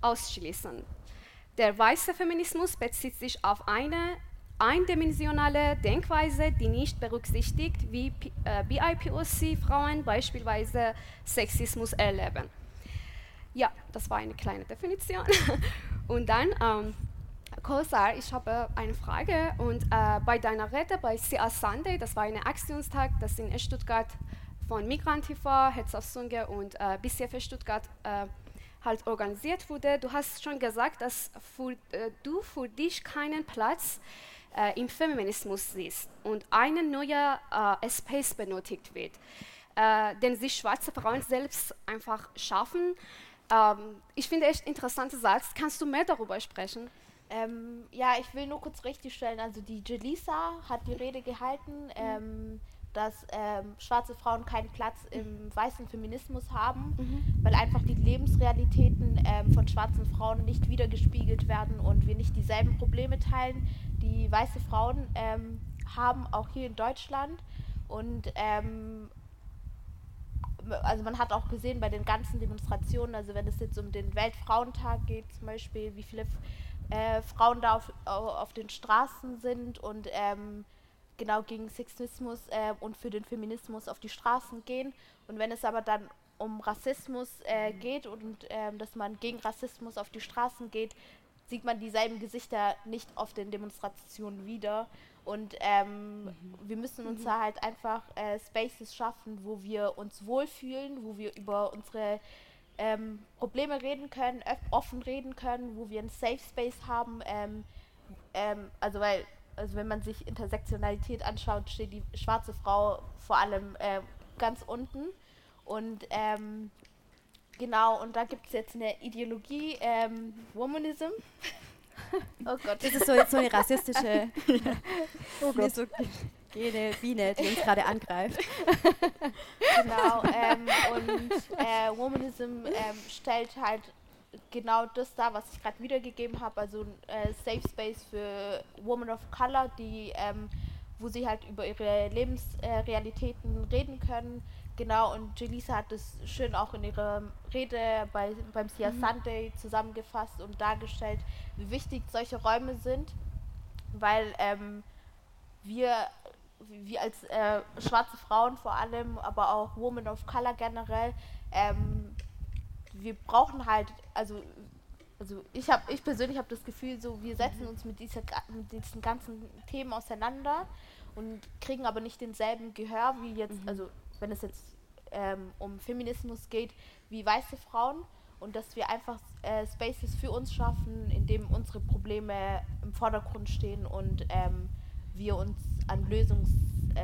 ausschließen. Der weiße Feminismus bezieht sich auf eine eindimensionale Denkweise, die nicht berücksichtigt, wie äh, BIPOC-Frauen beispielsweise Sexismus erleben. Ja, das war eine kleine Definition. Und dann, ähm, Kosar, ich habe eine Frage. Und äh, bei deiner Rede bei CA Sunday, das war ein Aktionstag, das in Stuttgart von Migrantiva, Hetz auf Sunge und äh, BCF Stuttgart äh, halt organisiert wurde. Du hast schon gesagt, dass für, äh, du für dich keinen Platz äh, im Feminismus siehst und ein neuer äh, Space benötigt wird. äh, den sich schwarze Frauen selbst einfach schaffen. Ähm, ich finde echt interessanter Satz. Kannst du mehr darüber sprechen? Ähm, ja, ich will nur kurz richtigstellen, also die Jelisa hat die Rede gehalten, ähm, dass ähm, schwarze Frauen keinen Platz im weißen Feminismus haben, mhm. weil einfach die Lebensrealitäten ähm, von schwarzen Frauen nicht wiedergespiegelt werden und wir nicht dieselben Probleme teilen, die weiße Frauen ähm, haben, auch hier in Deutschland. Und ähm, also man hat auch gesehen bei den ganzen Demonstrationen, also wenn es jetzt um den Weltfrauentag geht zum Beispiel, wie viele äh, Frauen da auf, auf den Straßen sind und ähm, genau gegen Sexismus äh, und für den Feminismus auf die Straßen gehen. Und wenn es aber dann um Rassismus äh, geht und ähm, dass man gegen Rassismus auf die Straßen geht, sieht man dieselben Gesichter nicht auf den Demonstrationen wieder. Und ähm, mhm. wir müssen uns mhm. da halt einfach äh, Spaces schaffen, wo wir uns wohlfühlen, wo wir über unsere ähm, Probleme reden können, offen reden können, wo wir einen Safe Space haben. Ähm, ähm, also weil, also wenn man sich Intersektionalität anschaut, steht die schwarze Frau vor allem äh, ganz unten. Und ähm, genau, und da gibt es jetzt eine Ideologie, ähm, Womanism. oh Gott. Das ist so, so eine rassistische. ja. Oh Gott. So, jede Biene, die uns gerade angreift. genau, ähm, und äh, Womanism ähm, stellt halt genau das dar, was ich gerade wiedergegeben habe, also äh, Safe Space für Women of Color, die, ähm, wo sie halt über ihre Lebensrealitäten äh, reden können. Genau, und Jelisa hat das schön auch in ihrer Rede bei, beim Sia mhm. Sunday zusammengefasst und dargestellt, wie wichtig solche Räume sind, weil ähm, wir wir als äh, schwarze Frauen vor allem, aber auch Women of Color generell, ähm, wir brauchen halt, also, also ich habe, ich persönlich habe das Gefühl, so wir setzen uns mit, dieser, mit diesen ganzen Themen auseinander und kriegen aber nicht denselben Gehör wie jetzt, mhm. also wenn es jetzt ähm, um Feminismus geht, wie weiße Frauen und dass wir einfach äh, Spaces für uns schaffen, in dem unsere Probleme im Vordergrund stehen und ähm, wir uns an Lösungsansätzen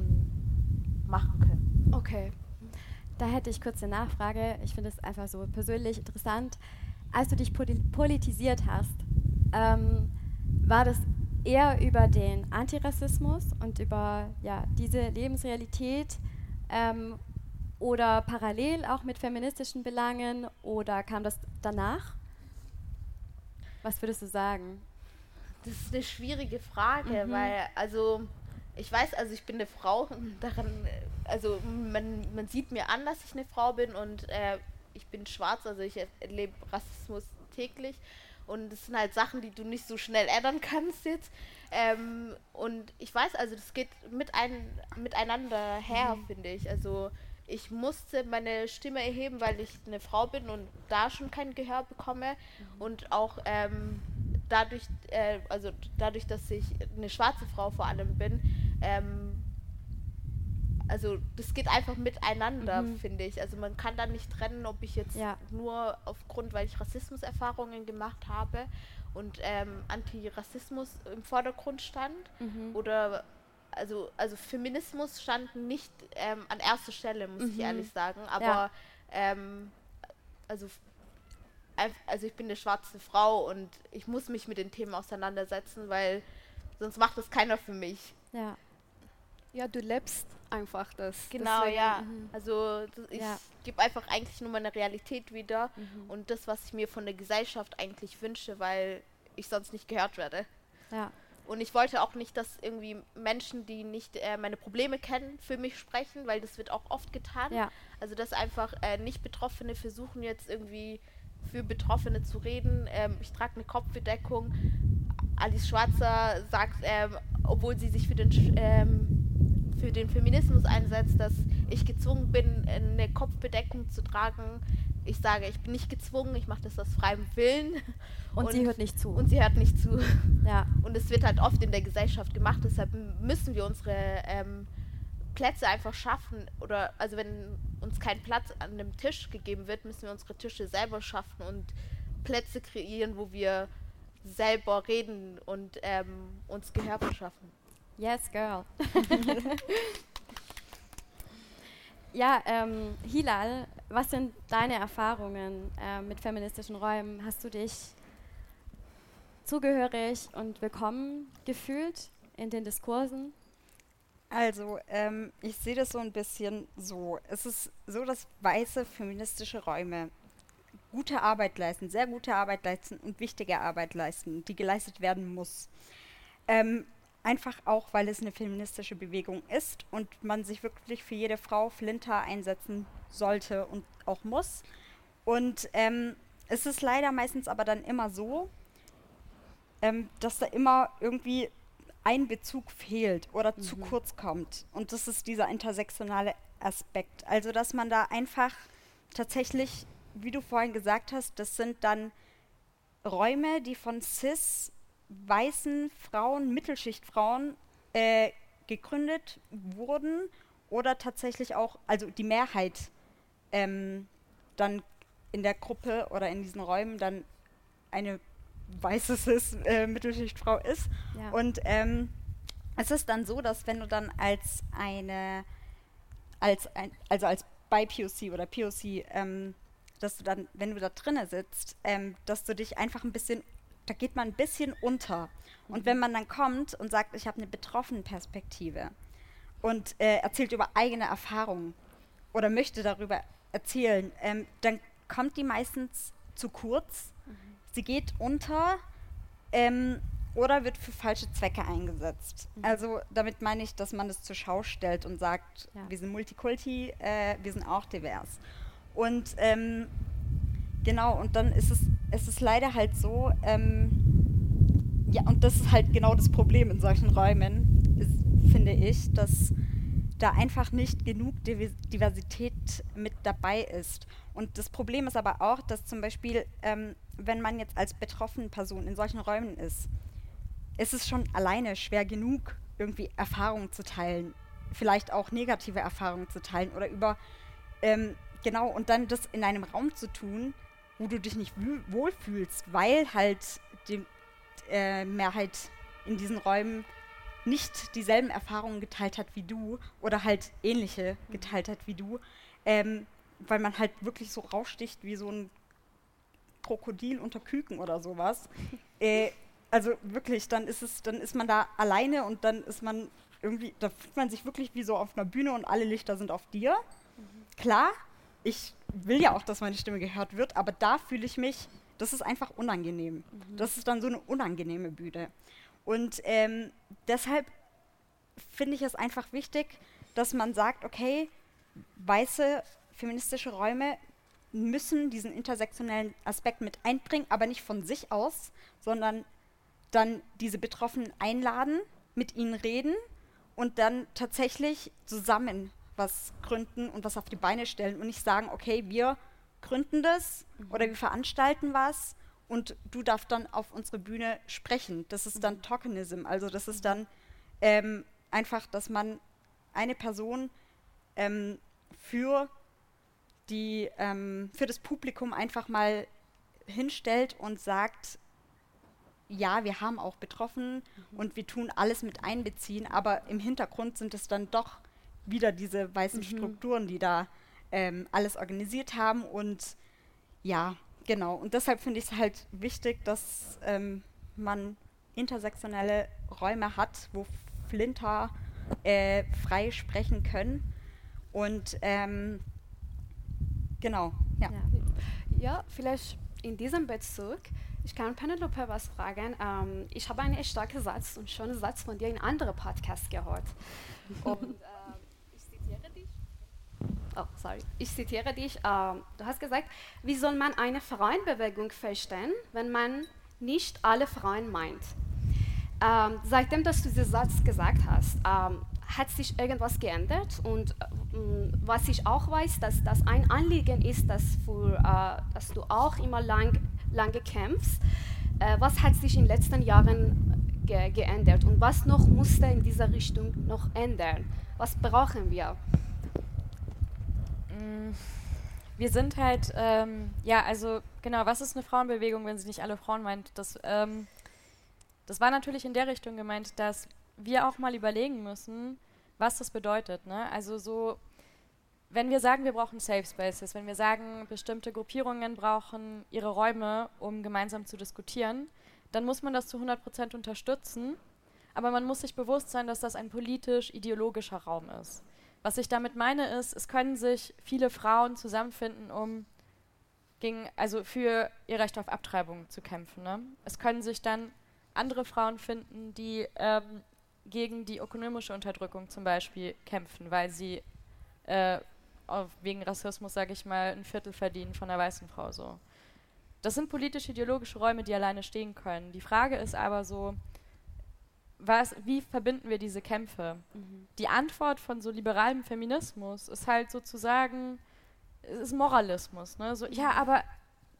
ähm, machen können. Okay. Da hätte ich kurz eine Nachfrage. Ich finde es einfach so persönlich interessant. Als du dich politisiert hast, ähm, war das eher über den Antirassismus und über ja, diese Lebensrealität ähm, oder parallel auch mit feministischen Belangen oder kam das danach? Was würdest du sagen? Das ist eine schwierige Frage, mhm. weil, also, ich weiß, also ich bin eine Frau, daran, also man, man sieht mir an, dass ich eine Frau bin und äh, ich bin schwarz, also ich erlebe Rassismus täglich und das sind halt Sachen, die du nicht so schnell ändern kannst jetzt. Ähm, und ich weiß, also das geht mit ein, miteinander her, mhm. finde ich. Also ich musste meine Stimme erheben, weil ich eine Frau bin und da schon kein Gehör bekomme mhm. und auch ähm, dadurch, äh, also dadurch, dass ich eine schwarze Frau vor allem bin, ähm, also das geht einfach miteinander, mhm. finde ich. Also man kann da nicht trennen, ob ich jetzt ja. nur aufgrund, weil ich Rassismuserfahrungen gemacht habe und ähm, Antirassismus im Vordergrund stand mhm. oder also also Feminismus stand nicht ähm, an erster Stelle, muss mhm. ich ehrlich sagen, aber ja. ähm, also also ich bin eine schwarze Frau und ich muss mich mit den Themen auseinandersetzen, weil sonst macht das keiner für mich. Ja. Ja, du lebst einfach das. Genau, Deswegen, ja. Mhm. Also ich ja. gebe einfach eigentlich nur meine Realität wieder mhm. und das, was ich mir von der Gesellschaft eigentlich wünsche, weil ich sonst nicht gehört werde. Ja. Und ich wollte auch nicht, dass irgendwie Menschen, die nicht äh, meine Probleme kennen, für mich sprechen, weil das wird auch oft getan. Ja. Also dass einfach äh, nicht Betroffene versuchen jetzt irgendwie für Betroffene zu reden. Ähm, ich trage eine Kopfbedeckung. Alice Schwarzer sagt, ähm, obwohl sie sich für den, ähm, für den Feminismus einsetzt, dass ich gezwungen bin, eine Kopfbedeckung zu tragen. Ich sage, ich bin nicht gezwungen, ich mache das aus freiem Willen. Und, und, sie hört nicht zu. Und sie hört nicht zu. Ja. Und es wird halt oft in der Gesellschaft gemacht, deshalb müssen wir unsere ähm, Plätze einfach schaffen oder also wenn uns kein Platz an einem Tisch gegeben wird, müssen wir unsere Tische selber schaffen und Plätze kreieren, wo wir selber reden und ähm, uns Gehör verschaffen. Yes, girl. ja, ähm, Hilal, was sind deine Erfahrungen äh, mit feministischen Räumen? Hast du dich zugehörig und willkommen gefühlt in den Diskursen? Also, ähm, ich sehe das so ein bisschen so. Es ist so, dass weiße feministische Räume gute Arbeit leisten, sehr gute Arbeit leisten und wichtige Arbeit leisten, die geleistet werden muss. Ähm, einfach auch, weil es eine feministische Bewegung ist und man sich wirklich für jede Frau Flinter einsetzen sollte und auch muss. Und ähm, es ist leider meistens aber dann immer so, ähm, dass da immer irgendwie ein Bezug fehlt oder mhm. zu kurz kommt. Und das ist dieser intersektionale Aspekt. Also, dass man da einfach tatsächlich wie du vorhin gesagt hast, das sind dann Räume, die von cis weißen Frauen, Mittelschichtfrauen äh, gegründet wurden oder tatsächlich auch, also die Mehrheit ähm, dann in der Gruppe oder in diesen Räumen dann eine weiße cis äh, Mittelschichtfrau ist. Ja. Und ähm, es ist dann so, dass wenn du dann als eine, als ein, also als bei POC oder POC ähm, dass du dann, wenn du da drinnen sitzt, ähm, dass du dich einfach ein bisschen, da geht man ein bisschen unter. Und mhm. wenn man dann kommt und sagt, ich habe eine betroffene Perspektive und äh, erzählt über eigene Erfahrungen oder möchte darüber erzählen, ähm, dann kommt die meistens zu kurz. Mhm. Sie geht unter ähm, oder wird für falsche Zwecke eingesetzt. Mhm. Also damit meine ich, dass man das zur Schau stellt und sagt, ja. wir sind Multikulti, äh, wir sind auch divers. Und ähm, genau, und dann ist es, es ist leider halt so, ähm, ja, und das ist halt genau das Problem in solchen Räumen, ist, finde ich, dass da einfach nicht genug Diversität mit dabei ist. Und das Problem ist aber auch, dass zum Beispiel, ähm, wenn man jetzt als betroffene Person in solchen Räumen ist, ist es schon alleine schwer genug, irgendwie Erfahrungen zu teilen, vielleicht auch negative Erfahrungen zu teilen oder über ähm, Genau, und dann das in einem Raum zu tun, wo du dich nicht wohlfühlst, weil halt die äh, Mehrheit in diesen Räumen nicht dieselben Erfahrungen geteilt hat wie du oder halt ähnliche mhm. geteilt hat wie du, ähm, weil man halt wirklich so raussticht wie so ein Krokodil unter Küken oder sowas. äh, also wirklich, dann ist es, dann ist man da alleine und dann ist man irgendwie, da fühlt man sich wirklich wie so auf einer Bühne und alle Lichter sind auf dir. Mhm. Klar, ich will ja auch, dass meine Stimme gehört wird, aber da fühle ich mich, das ist einfach unangenehm. Mhm. Das ist dann so eine unangenehme Bühne. Und ähm, deshalb finde ich es einfach wichtig, dass man sagt, okay, weiße feministische Räume müssen diesen intersektionellen Aspekt mit einbringen, aber nicht von sich aus, sondern dann diese Betroffenen einladen, mit ihnen reden und dann tatsächlich zusammen was gründen und was auf die Beine stellen und nicht sagen, okay, wir gründen das mhm. oder wir veranstalten was und du darfst dann auf unsere Bühne sprechen. Das ist dann. Tokenism, also das ist dann ähm, einfach, dass man eine Person ähm, für die ähm, für das Publikum einfach mal hinstellt und sagt, ja, wir haben auch betroffen mhm. und wir tun alles mit einbeziehen, aber im Hintergrund sind es dann doch wieder diese weißen mhm. Strukturen, die da ähm, alles organisiert haben. Und ja, genau. Und deshalb finde ich es halt wichtig, dass ähm, man intersektionelle Räume hat, wo Flinter äh, frei sprechen können. Und ähm, genau, ja. ja. ja. vielleicht in diesem Bezug, ich kann Penelope was fragen. Ähm, ich habe einen starken Satz und schon einen Satz von dir in anderen Podcasts gehört. Und äh, oh, sorry, ich zitiere dich, äh, du hast gesagt, wie soll man eine Frauenbewegung verstehen, wenn man nicht alle Frauen meint? Ähm, seitdem, dass du diesen Satz gesagt hast, ähm, hat sich irgendwas geändert und äh, was ich auch weiß, dass das ein Anliegen ist, dass, für, äh, dass du auch immer lang, lange kämpfst. Äh, was hat sich in den letzten Jahren ge geändert und was noch musste in dieser Richtung noch ändern? Was brauchen wir? Mm, wir sind halt, ähm, ja, also genau, was ist eine Frauenbewegung, wenn sie nicht alle Frauen meint? Das, ähm, das war natürlich in der Richtung gemeint, dass wir auch mal überlegen müssen, was das bedeutet. Ne? Also so, wenn wir sagen, wir brauchen Safe Spaces, wenn wir sagen, bestimmte Gruppierungen brauchen ihre Räume, um gemeinsam zu diskutieren, dann muss man das zu 100 Prozent unterstützen. Aber man muss sich bewusst sein, dass das ein politisch-ideologischer Raum ist. Was ich damit meine ist, es können sich viele Frauen zusammenfinden, um gegen, also für ihr Recht auf Abtreibung zu kämpfen. Ne? Es können sich dann andere Frauen finden, die ähm, gegen die ökonomische Unterdrückung zum Beispiel kämpfen, weil sie äh, wegen Rassismus, sage ich mal, ein Viertel verdienen von einer weißen Frau so. Das sind politisch-ideologische Räume, die alleine stehen können. Die Frage ist aber so, was, wie verbinden wir diese Kämpfe? Mhm. Die Antwort von so liberalem Feminismus ist halt sozusagen, ist Moralismus. Ne? So, ja, aber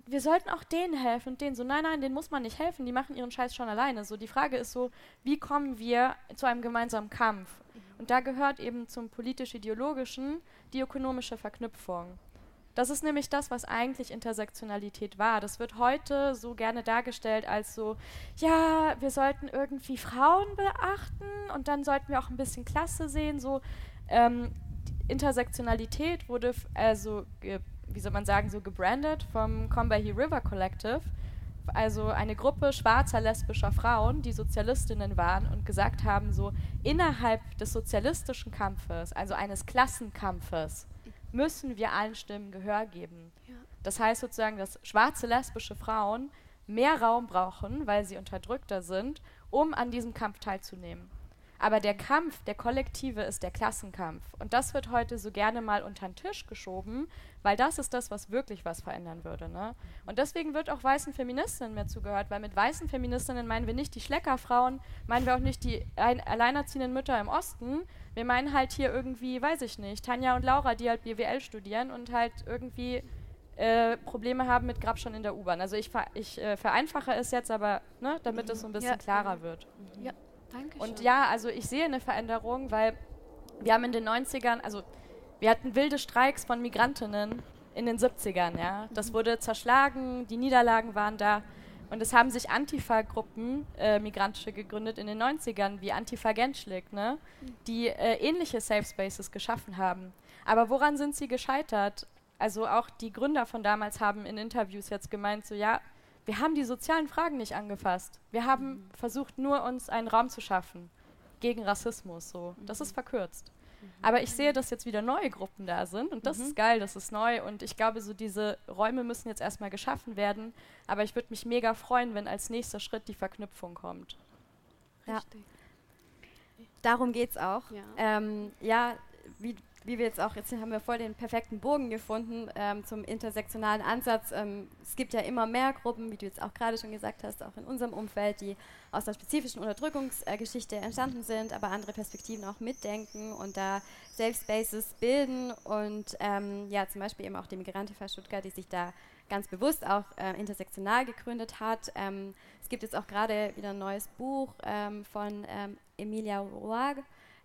wir sollten auch denen helfen und denen so, nein, nein, denen muss man nicht helfen, die machen ihren Scheiß schon alleine. So, die Frage ist so, wie kommen wir zu einem gemeinsamen Kampf? Mhm. Und da gehört eben zum politisch-ideologischen die ökonomische Verknüpfung. Das ist nämlich das, was eigentlich Intersektionalität war. Das wird heute so gerne dargestellt als so, ja, wir sollten irgendwie Frauen beachten und dann sollten wir auch ein bisschen Klasse sehen. So ähm, Intersektionalität wurde also, wie soll man sagen, so gebrandet vom Combahee River Collective also eine Gruppe schwarzer lesbischer Frauen, die Sozialistinnen waren und gesagt haben, so innerhalb des sozialistischen Kampfes, also eines Klassenkampfes, müssen wir allen Stimmen Gehör geben. Ja. Das heißt sozusagen, dass schwarze lesbische Frauen mehr Raum brauchen, weil sie unterdrückter sind, um an diesem Kampf teilzunehmen. Aber der Kampf, der kollektive, ist der Klassenkampf. Und das wird heute so gerne mal unter den Tisch geschoben, weil das ist das, was wirklich was verändern würde. Ne? Und deswegen wird auch weißen Feministinnen mehr zugehört, weil mit weißen Feministinnen meinen wir nicht die Schleckerfrauen, meinen wir auch nicht die ein alleinerziehenden Mütter im Osten. Wir meinen halt hier irgendwie, weiß ich nicht, Tanja und Laura, die halt BWL studieren und halt irgendwie äh, Probleme haben mit Grabschen in der U-Bahn. Also ich, ver ich äh, vereinfache es jetzt, aber ne, damit es so ein bisschen ja. klarer wird. Ja. Dankeschön. Und ja, also ich sehe eine Veränderung, weil wir haben in den 90ern, also wir hatten wilde Streiks von Migrantinnen in den 70ern, ja. Das mhm. wurde zerschlagen, die Niederlagen waren da. Und es haben sich Antifa-Gruppen, äh, migrantische, gegründet in den 90ern, wie Antifa Genschlik, ne? Mhm. die äh, ähnliche Safe Spaces geschaffen haben. Aber woran sind sie gescheitert? Also auch die Gründer von damals haben in Interviews jetzt gemeint, so ja, wir haben die sozialen Fragen nicht angefasst. Wir haben mhm. versucht, nur uns einen Raum zu schaffen gegen Rassismus. So. Das ist mhm. verkürzt. Mhm. Aber ich sehe, dass jetzt wieder neue Gruppen da sind und das mhm. ist geil, das ist neu und ich glaube, so diese Räume müssen jetzt erstmal geschaffen werden. Aber ich würde mich mega freuen, wenn als nächster Schritt die Verknüpfung kommt. Ja. Darum geht es auch. Ja, ähm, ja wie wie wir jetzt auch, jetzt haben wir voll den perfekten Bogen gefunden ähm, zum intersektionalen Ansatz. Ähm, es gibt ja immer mehr Gruppen, wie du jetzt auch gerade schon gesagt hast, auch in unserem Umfeld, die aus einer spezifischen Unterdrückungsgeschichte äh, entstanden sind, aber andere Perspektiven auch mitdenken und da Safe Spaces bilden und ähm, ja, zum Beispiel eben auch die Migrantifa Stuttgart, die sich da ganz bewusst auch äh, intersektional gegründet hat. Ähm, es gibt jetzt auch gerade wieder ein neues Buch ähm, von ähm, Emilia Roag,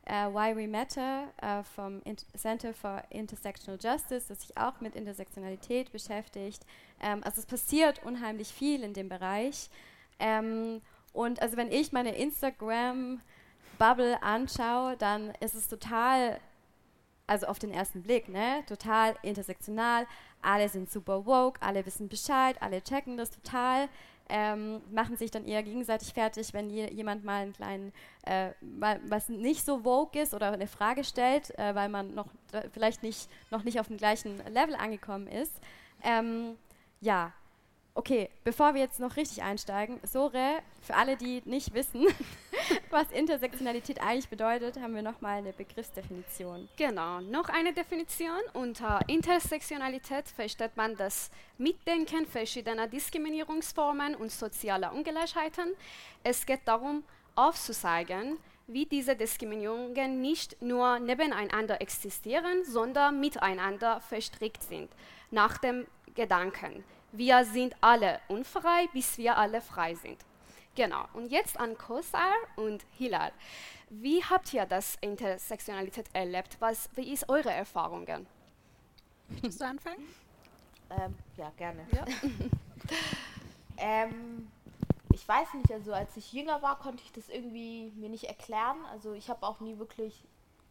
Uh, Why We Matter uh, vom Int Center for Intersectional Justice, das sich auch mit Intersektionalität beschäftigt. Ähm, also es passiert unheimlich viel in dem Bereich. Ähm, und also wenn ich meine Instagram-Bubble anschaue, dann ist es total, also auf den ersten Blick, ne, total intersektional. Alle sind super woke, alle wissen Bescheid, alle checken das total ähm, machen sich dann eher gegenseitig fertig, wenn je, jemand mal einen kleinen, äh, mal, was nicht so vogue ist oder eine Frage stellt, äh, weil man noch vielleicht nicht, noch nicht auf dem gleichen Level angekommen ist. Ähm, ja, Okay, bevor wir jetzt noch richtig einsteigen, Sore, für alle, die nicht wissen, was Intersektionalität eigentlich bedeutet, haben wir nochmal eine Begriffsdefinition. Genau, noch eine Definition. Unter Intersektionalität versteht man das Mitdenken verschiedener Diskriminierungsformen und sozialer Ungleichheiten. Es geht darum, aufzuzeigen, wie diese Diskriminierungen nicht nur nebeneinander existieren, sondern miteinander verstrickt sind. Nach dem Gedanken, wir sind alle unfrei, bis wir alle frei sind. Genau. Und jetzt an Kosar und Hilal. Wie habt ihr das Intersektionalität erlebt? Was, wie ist eure Erfahrung? Möchtest du anfangen? Ähm, ja, gerne. Ja. ähm, ich weiß nicht, also als ich jünger war, konnte ich das irgendwie mir nicht erklären. Also ich habe auch nie wirklich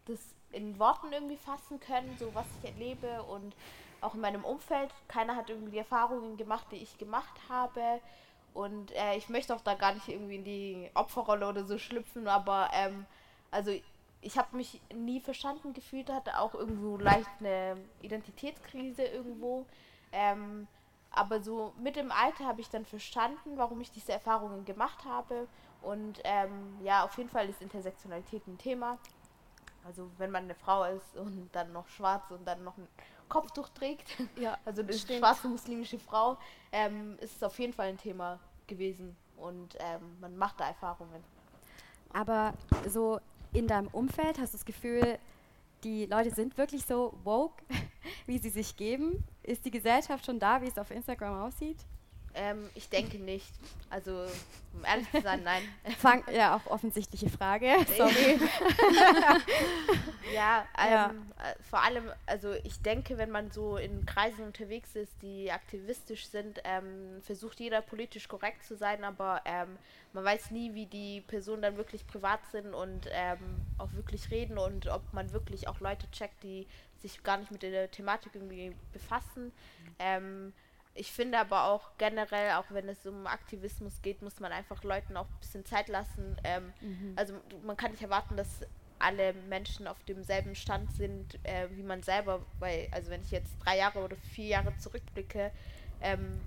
das in Worten irgendwie fassen können, so was ich erlebe und auch in meinem Umfeld. Keiner hat irgendwie die Erfahrungen gemacht, die ich gemacht habe. Und äh, ich möchte auch da gar nicht irgendwie in die Opferrolle oder so schlüpfen, aber ähm, also ich habe mich nie verstanden gefühlt, hatte auch irgendwo leicht eine Identitätskrise irgendwo. Ähm, aber so mit dem Alter habe ich dann verstanden, warum ich diese Erfahrungen gemacht habe. Und ähm, ja, auf jeden Fall ist Intersektionalität ein Thema. Also wenn man eine Frau ist und dann noch schwarz und dann noch Kopftuch trägt, ja, also eine stimmt. schwarze muslimische Frau, ähm, ist es auf jeden Fall ein Thema gewesen. Und ähm, man macht da Erfahrungen. Aber so in deinem Umfeld hast du das Gefühl, die Leute sind wirklich so woke, wie sie sich geben? Ist die Gesellschaft schon da, wie es auf Instagram aussieht? Ähm, ich denke nicht. Also, um ehrlich zu sein, nein. Fang, ja, auch offensichtliche Frage. Sorry. ja, ähm, ja, äh, vor allem, also ich denke, wenn man so in Kreisen unterwegs ist, die aktivistisch sind, ähm, versucht jeder politisch korrekt zu sein, aber ähm, man weiß nie, wie die Personen dann wirklich privat sind und ähm, auch wirklich reden und ob man wirklich auch Leute checkt, die sich gar nicht mit der Thematik irgendwie befassen. Mhm. Ich finde aber auch generell, auch wenn es um Aktivismus geht, muss man einfach Leuten auch ein bisschen Zeit lassen. Ähm, mhm. Also man kann nicht erwarten, dass alle Menschen auf demselben Stand sind äh, wie man selber, weil, also wenn ich jetzt drei Jahre oder vier Jahre zurückblicke, ähm,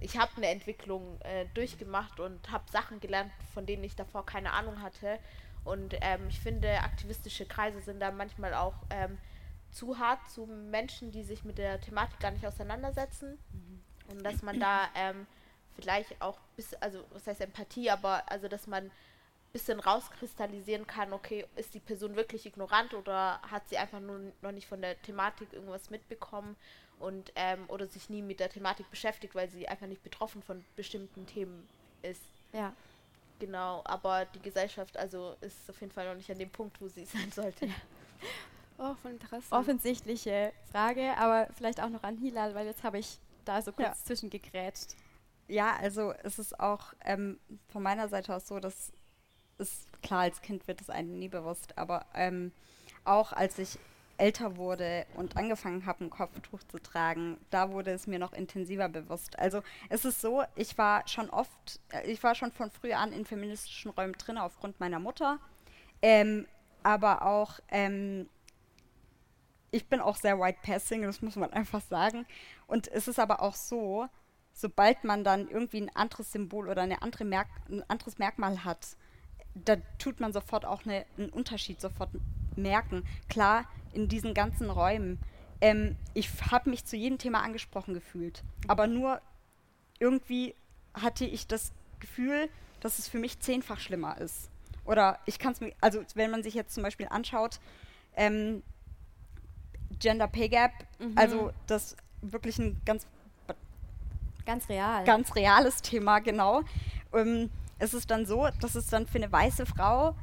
ich habe eine Entwicklung äh, durchgemacht und habe Sachen gelernt, von denen ich davor keine Ahnung hatte. Und ähm, ich finde, aktivistische Kreise sind da manchmal auch ähm, zu hart zu Menschen, die sich mit der Thematik gar nicht auseinandersetzen. Mhm. Und dass man da ähm, vielleicht auch bis, also was heißt Empathie, aber also dass man ein bisschen rauskristallisieren kann, okay, ist die Person wirklich ignorant oder hat sie einfach nur noch nicht von der Thematik irgendwas mitbekommen und ähm, oder sich nie mit der Thematik beschäftigt, weil sie einfach nicht betroffen von bestimmten Themen ist. Ja. Genau, aber die Gesellschaft also ist auf jeden Fall noch nicht an dem Punkt, wo sie sein sollte. Oh, von Interesse. Offensichtliche Frage, aber vielleicht auch noch an Hilal, weil jetzt habe ich da so kurz ja. zwischengegrätscht. Ja, also es ist auch ähm, von meiner Seite aus so, dass es klar, als Kind wird es einem nie bewusst, aber ähm, auch als ich älter wurde und angefangen habe, ein Kopftuch zu tragen, da wurde es mir noch intensiver bewusst. Also es ist so, ich war schon oft, äh, ich war schon von früh an in feministischen Räumen drin aufgrund meiner Mutter, ähm, aber auch ähm, ich bin auch sehr white passing, das muss man einfach sagen. Und es ist aber auch so, sobald man dann irgendwie ein anderes Symbol oder eine andere Merk ein anderes Merkmal hat, da tut man sofort auch eine, einen Unterschied sofort merken. Klar, in diesen ganzen Räumen. Ähm, ich habe mich zu jedem Thema angesprochen gefühlt. Aber nur irgendwie hatte ich das Gefühl, dass es für mich zehnfach schlimmer ist. Oder ich kann es mir, also wenn man sich jetzt zum Beispiel anschaut, ähm, Gender Pay Gap, mhm. also das wirklich ein ganz ganz real ganz reales Thema genau. Ähm, es ist dann so, dass es dann für eine weiße Frau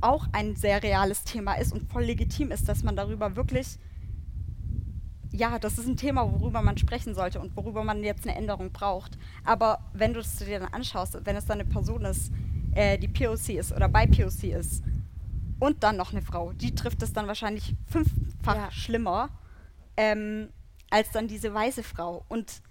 auch ein sehr reales Thema ist und voll legitim ist, dass man darüber wirklich ja, das ist ein Thema, worüber man sprechen sollte und worüber man jetzt eine Änderung braucht. Aber wenn du es dir dann anschaust, wenn es dann eine Person ist, äh, die POC ist oder bei POC ist und dann noch eine Frau, die trifft es dann wahrscheinlich fünffach ja. schlimmer ähm, als dann diese weiße Frau. Und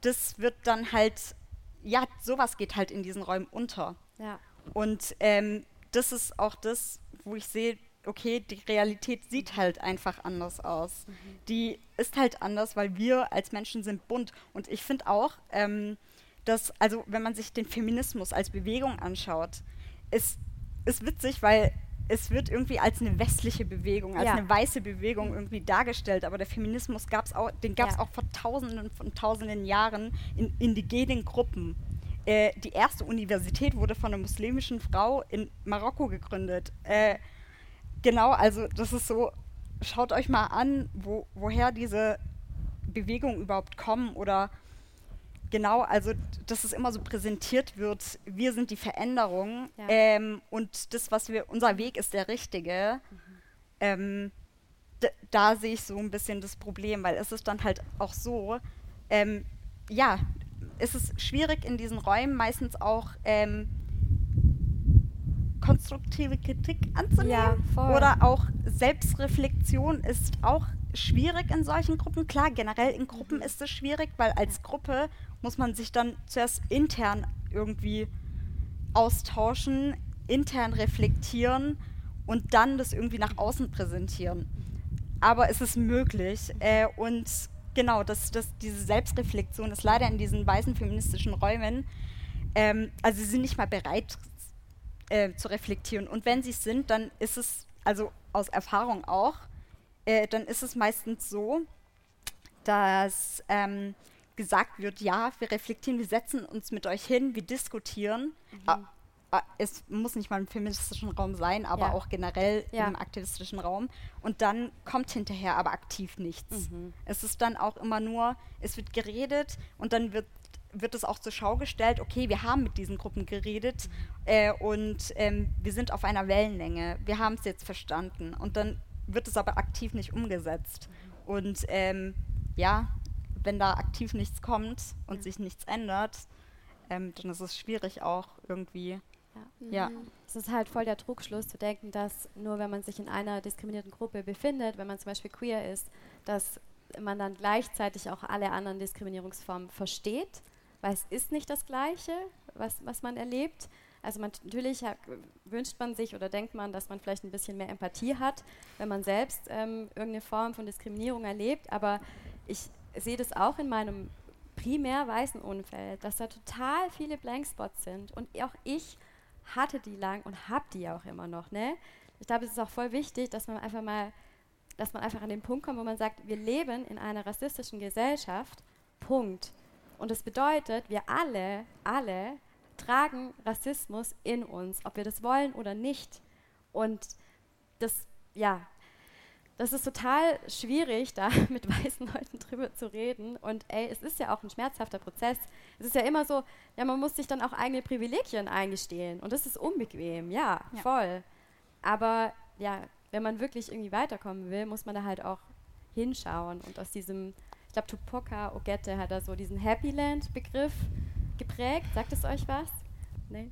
das wird dann halt, ja, sowas geht halt in diesen Räumen unter. Ja. Und ähm, das ist auch das, wo ich sehe, okay, die Realität sieht halt einfach anders aus. Mhm. Die ist halt anders, weil wir als Menschen sind bunt. Und ich finde auch, ähm, dass, also wenn man sich den Feminismus als Bewegung anschaut, ist, ist witzig, weil es wird irgendwie als eine westliche Bewegung, als ja. eine weiße Bewegung irgendwie dargestellt. Aber der Feminismus gab's auch, den gab es ja. auch vor Tausenden von Tausenden Jahren in indigenen Gruppen. Äh, die erste Universität wurde von einer muslimischen Frau in Marokko gegründet. Äh, genau, also das ist so, schaut euch mal an, wo, woher diese Bewegungen überhaupt kommen oder Genau, also dass es immer so präsentiert wird, wir sind die Veränderung ja. ähm, und das, was wir, unser Weg ist der richtige. Mhm. Ähm, da sehe ich so ein bisschen das Problem, weil es ist dann halt auch so, ähm, ja, es ist schwierig in diesen Räumen meistens auch ähm, konstruktive Kritik anzunehmen. Ja. Oder auch Selbstreflexion ist auch schwierig in solchen Gruppen. Klar, generell in Gruppen ist es schwierig, weil als Gruppe muss man sich dann zuerst intern irgendwie austauschen, intern reflektieren und dann das irgendwie nach außen präsentieren. Aber es ist möglich. Äh, und genau, das, das, diese Selbstreflexion ist leider in diesen weißen feministischen Räumen, ähm, also sie sind nicht mal bereit äh, zu reflektieren. Und wenn sie es sind, dann ist es, also aus Erfahrung auch, äh, dann ist es meistens so, dass ähm, gesagt wird, ja, wir reflektieren, wir setzen uns mit euch hin, wir diskutieren. Ah, ah, es muss nicht mal im feministischen Raum sein, aber Ja. auch generell Ja. im aktivistischen Raum. Und dann kommt hinterher aber aktiv nichts. Es ist dann auch immer nur, es wird geredet und dann wird wird es auch zur Schau gestellt, okay, wir haben mit diesen Gruppen geredet äh, und ähm, wir sind auf einer Wellenlänge, wir haben es jetzt verstanden und dann wird es aber aktiv nicht umgesetzt. Und ähm, ja, wenn da aktiv nichts kommt und sich nichts ändert, ähm, dann ist es schwierig auch irgendwie. Ja. Es ist halt voll der Trugschluss zu denken, dass nur wenn man sich in einer diskriminierten Gruppe befindet, wenn man zum Beispiel queer ist, dass man dann gleichzeitig auch alle anderen Diskriminierungsformen versteht, weil es ist nicht das Gleiche, was, was man erlebt. Also man, natürlich ha- wünscht man sich oder denkt man, dass man vielleicht ein bisschen mehr Empathie hat, wenn man selbst ähm, irgendeine Form von Diskriminierung erlebt. Aber ich sehe das auch in meinem primär weißen Umfeld, dass da total viele Blankspots sind. Und auch ich hatte die lang und habe die auch immer noch. Ne? Ich glaube, es ist auch voll wichtig, dass man einfach mal, dass man einfach an den Punkt kommt, wo man sagt, wir leben in einer rassistischen Gesellschaft. Punkt. Und das bedeutet, wir alle, alle tragen Rassismus in uns, ob wir das wollen oder nicht. Und das, ja, das ist total schwierig, da mit weißen Leuten drüber zu reden. Und ey, es ist ja auch ein schmerzhafter Prozess. Es ist ja immer so, ja, man muss sich dann auch eigene Privilegien eingestehen. Und das ist unbequem, ja, Ja. voll. Aber ja, wenn man wirklich irgendwie weiterkommen will, muss man da halt auch hinschauen und aus diesem, ich glaube, Tupoka Ogette hat da so diesen Happy Land-Begriff geprägt. Sagt es euch was? Nee?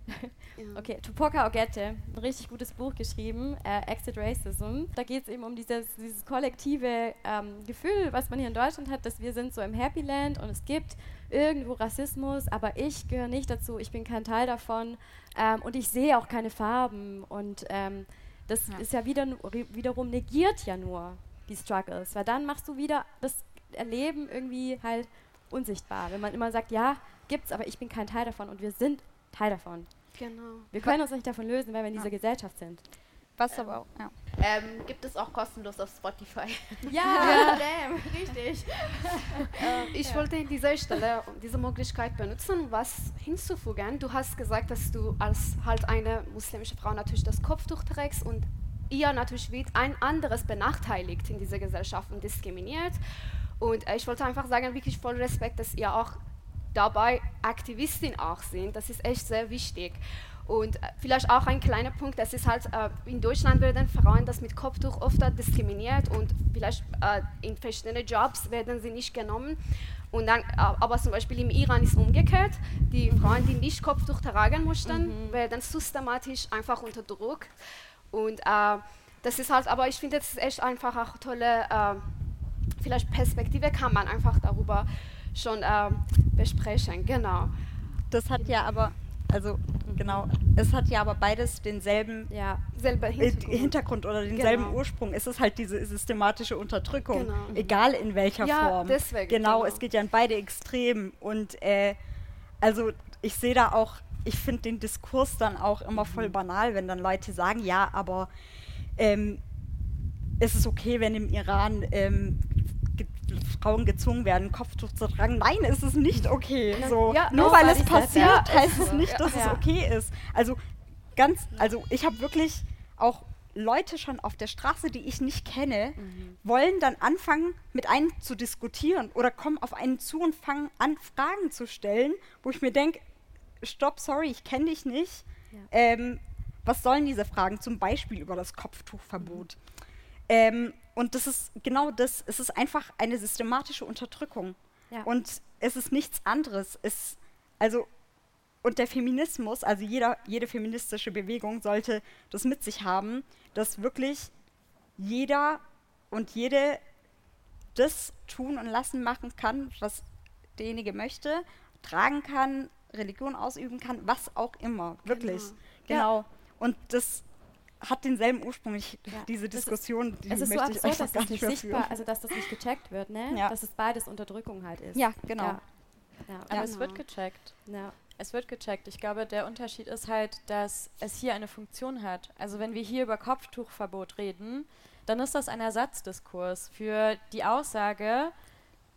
Okay, Tupoka Ogette, ein richtig gutes Buch geschrieben, äh, Exit Racism. Da geht es eben um dieses, dieses kollektive ähm, Gefühl, was man hier in Deutschland hat, dass wir sind so im Happy Land und es gibt irgendwo Rassismus, aber ich gehöre nicht dazu, ich bin kein Teil davon ähm, und ich sehe auch keine Farben und ähm, das ist ja wieder, wiederum negiert ja nur die Struggles, weil dann machst du wieder das Erleben irgendwie halt unsichtbar, wenn man immer sagt, ja, gibt's, aber ich bin kein Teil davon und wir sind Teil davon. Genau. Wir können uns nicht davon lösen, weil wir in dieser Gesellschaft sind. Was aber auch, ja. Ähm, gibt es auch kostenlos auf Spotify. Ja, damn, richtig. Ich wollte an dieser Stelle diese Möglichkeit benutzen, um was hinzufügen. Du hast gesagt, dass du als halt eine muslimische Frau natürlich das Kopftuch trägst und ihr natürlich wird ein anderes benachteiligt in dieser Gesellschaft und diskriminiert. Und äh, ich wollte einfach sagen, wirklich voll Respekt, dass ihr auch dabei Aktivistin auch sind. Das ist echt sehr wichtig. Und äh, vielleicht auch ein kleiner Punkt, das ist halt, äh, in Deutschland werden Frauen das mit Kopftuch oft diskriminiert und vielleicht äh, in verschiedenen Jobs werden sie nicht genommen. Und dann, äh, aber zum Beispiel im Iran ist umgekehrt. Die Frauen, die nicht Kopftuch tragen möchten, werden systematisch einfach unterdrückt. Und äh, das ist halt, aber ich finde, das ist echt einfach auch tolle, äh, vielleicht Perspektive kann man einfach darüber schon äh, besprechen, genau. Das hat ja aber, also genau, es hat ja aber beides denselben Ja, Selber äh, Hintergrund. Hintergrund oder denselben Genau. Ursprung. Es ist halt diese systematische Unterdrückung, Genau. egal in welcher Ja, Form. deswegen, Genau, genau. es geht ja in beide Extremen. Und äh, also ich sehe da auch, ich finde den Diskurs dann auch immer Mhm. voll banal, wenn dann Leute sagen, ja, aber ähm, es ist okay, wenn im Iran ähm, Frauen gezwungen werden, Kopftuch zu tragen. Nein, es ist nicht okay. So, ja, nur weil es passiert, that. heißt es nicht, dass es Ja. okay ist. Also ganz, also ich habe wirklich auch Leute schon auf der Straße, die ich nicht kenne, wollen dann anfangen, mit einem zu diskutieren oder kommen auf einen zu und fangen an, Fragen zu stellen, wo ich mir denke, stopp, sorry, ich kenne dich nicht. Ähm, was sollen diese Fragen? Zum Beispiel über das Kopftuchverbot. Ähm, und das ist genau das, es ist einfach eine systematische Unterdrückung. Ja. Und es ist nichts anderes. Es, also, und der Feminismus, also jeder, jede feministische Bewegung sollte das mit sich haben, dass wirklich jeder und jede das tun und lassen machen kann, was derjenige möchte, tragen kann, Religion ausüben kann, was auch immer, wirklich. Genau. genau. Ja. Und das hat denselben Ursprung, ich, ja, diese Diskussion, die es ist möchte so absurd, dass das nicht sichtbar, also dass das nicht gecheckt wird, ne? Ja. Dass es beides Unterdrückung halt ist. Ja, genau. Ja. Aber genau. es wird gecheckt. Ja. Es wird gecheckt. Ich glaube, der Unterschied ist halt, dass es hier eine Funktion hat. Also wenn wir hier über Kopftuchverbot reden, dann ist das ein Ersatzdiskurs für die Aussage,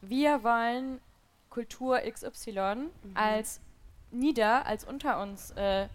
wir wollen Kultur XY mhm. als nieder, als unter uns äh,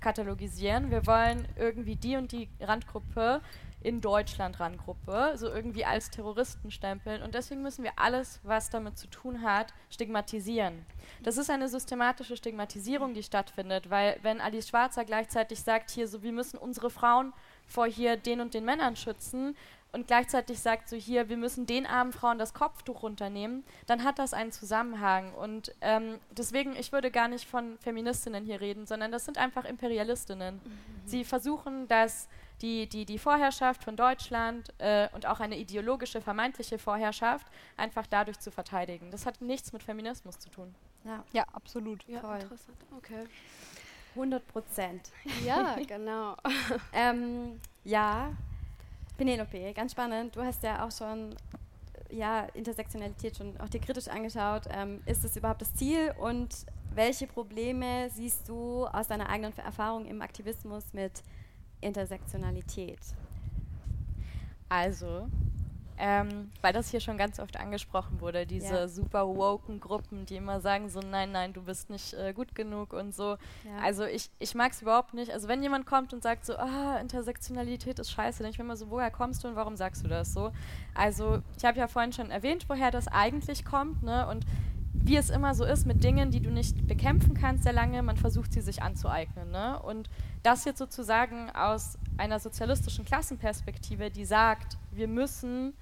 katalogisieren. Wir wollen irgendwie die und die Randgruppe in Deutschland Randgruppe, so irgendwie als Terroristen stempeln. Und deswegen müssen wir alles, was damit zu tun hat, stigmatisieren. Das ist eine systematische Stigmatisierung, die stattfindet, weil wenn Alice Schwarzer gleichzeitig sagt, hier so, wir müssen unsere Frauen vor hier den und den Männern schützen, und gleichzeitig sagt so hier, wir müssen den armen Frauen das Kopftuch runternehmen, dann hat das einen Zusammenhang. Und ähm, deswegen, ich würde gar nicht von Feministinnen hier reden, sondern das sind einfach Imperialistinnen. Mhm. Sie versuchen, dass die, die, die Vorherrschaft von Deutschland äh, und auch eine ideologische, vermeintliche Vorherrschaft einfach dadurch zu verteidigen. Das hat nichts mit Feminismus zu tun. Ja, ja absolut. Ja, Voll. interessant. Okay. 100 Prozent. Ja, genau. ähm, ja, Penelope, ganz spannend. Du hast ja auch schon ja, Intersektionalität schon auch dir kritisch angeschaut. Ähm, ist das überhaupt das Ziel und welche Probleme siehst du aus deiner eigenen Erfahrung im Aktivismus mit Intersektionalität? Also, ähm, weil das hier schon ganz oft angesprochen wurde, diese ja. super woken Gruppen, die immer sagen so, nein, nein, du bist nicht äh, gut genug und so. Ja. Also ich, ich mag es überhaupt nicht. Also wenn jemand kommt und sagt so, ah, Intersektionalität ist scheiße, dann ich mir immer so, woher kommst du und warum sagst du das so? Also ich habe ja vorhin schon erwähnt, woher das eigentlich kommt, ne? Und wie es immer so ist mit Dingen, die du nicht bekämpfen kannst sehr lange, man versucht sie sich anzueignen. Ne? Und das jetzt sozusagen aus einer sozialistischen Klassenperspektive, die sagt, wir müssen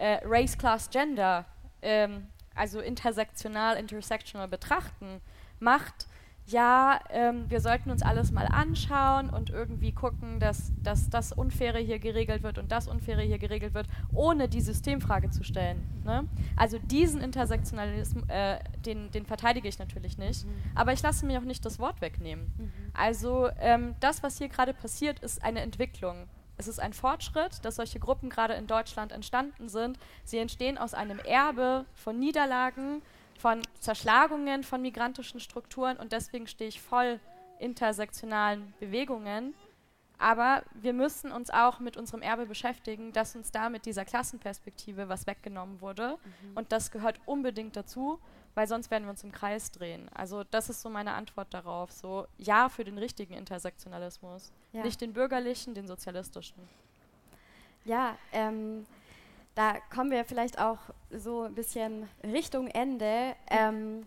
äh, Race, Class, Gender, ähm, also intersektional, intersectional betrachten, macht, ja, ähm, wir sollten uns alles mal anschauen und irgendwie gucken, dass, dass das Unfaire hier geregelt wird und das Unfaire hier geregelt wird, ohne die Systemfrage zu stellen. Ne? Also diesen Intersektionalismus, äh, den, den verteidige ich natürlich nicht, mhm. aber ich lasse mir auch nicht das Wort wegnehmen. Mhm. Also ähm, das, was hier gerade passiert, ist eine Entwicklung. Es ist ein Fortschritt, dass solche Gruppen gerade in Deutschland entstanden sind. Sie entstehen aus einem Erbe von Niederlagen, von Zerschlagungen von migrantischen Strukturen und deswegen stehe ich voll intersektionalen Bewegungen. Aber wir müssen uns auch mit unserem Erbe beschäftigen, dass uns da mit dieser Klassenperspektive was weggenommen wurde. Mhm. Und das gehört unbedingt dazu weil sonst werden wir uns im Kreis drehen. Also das ist so meine Antwort darauf. So ja für den richtigen Intersektionalismus, ja. nicht den bürgerlichen, den sozialistischen. Ja, ähm, da kommen wir vielleicht auch so ein bisschen Richtung Ende. Ähm,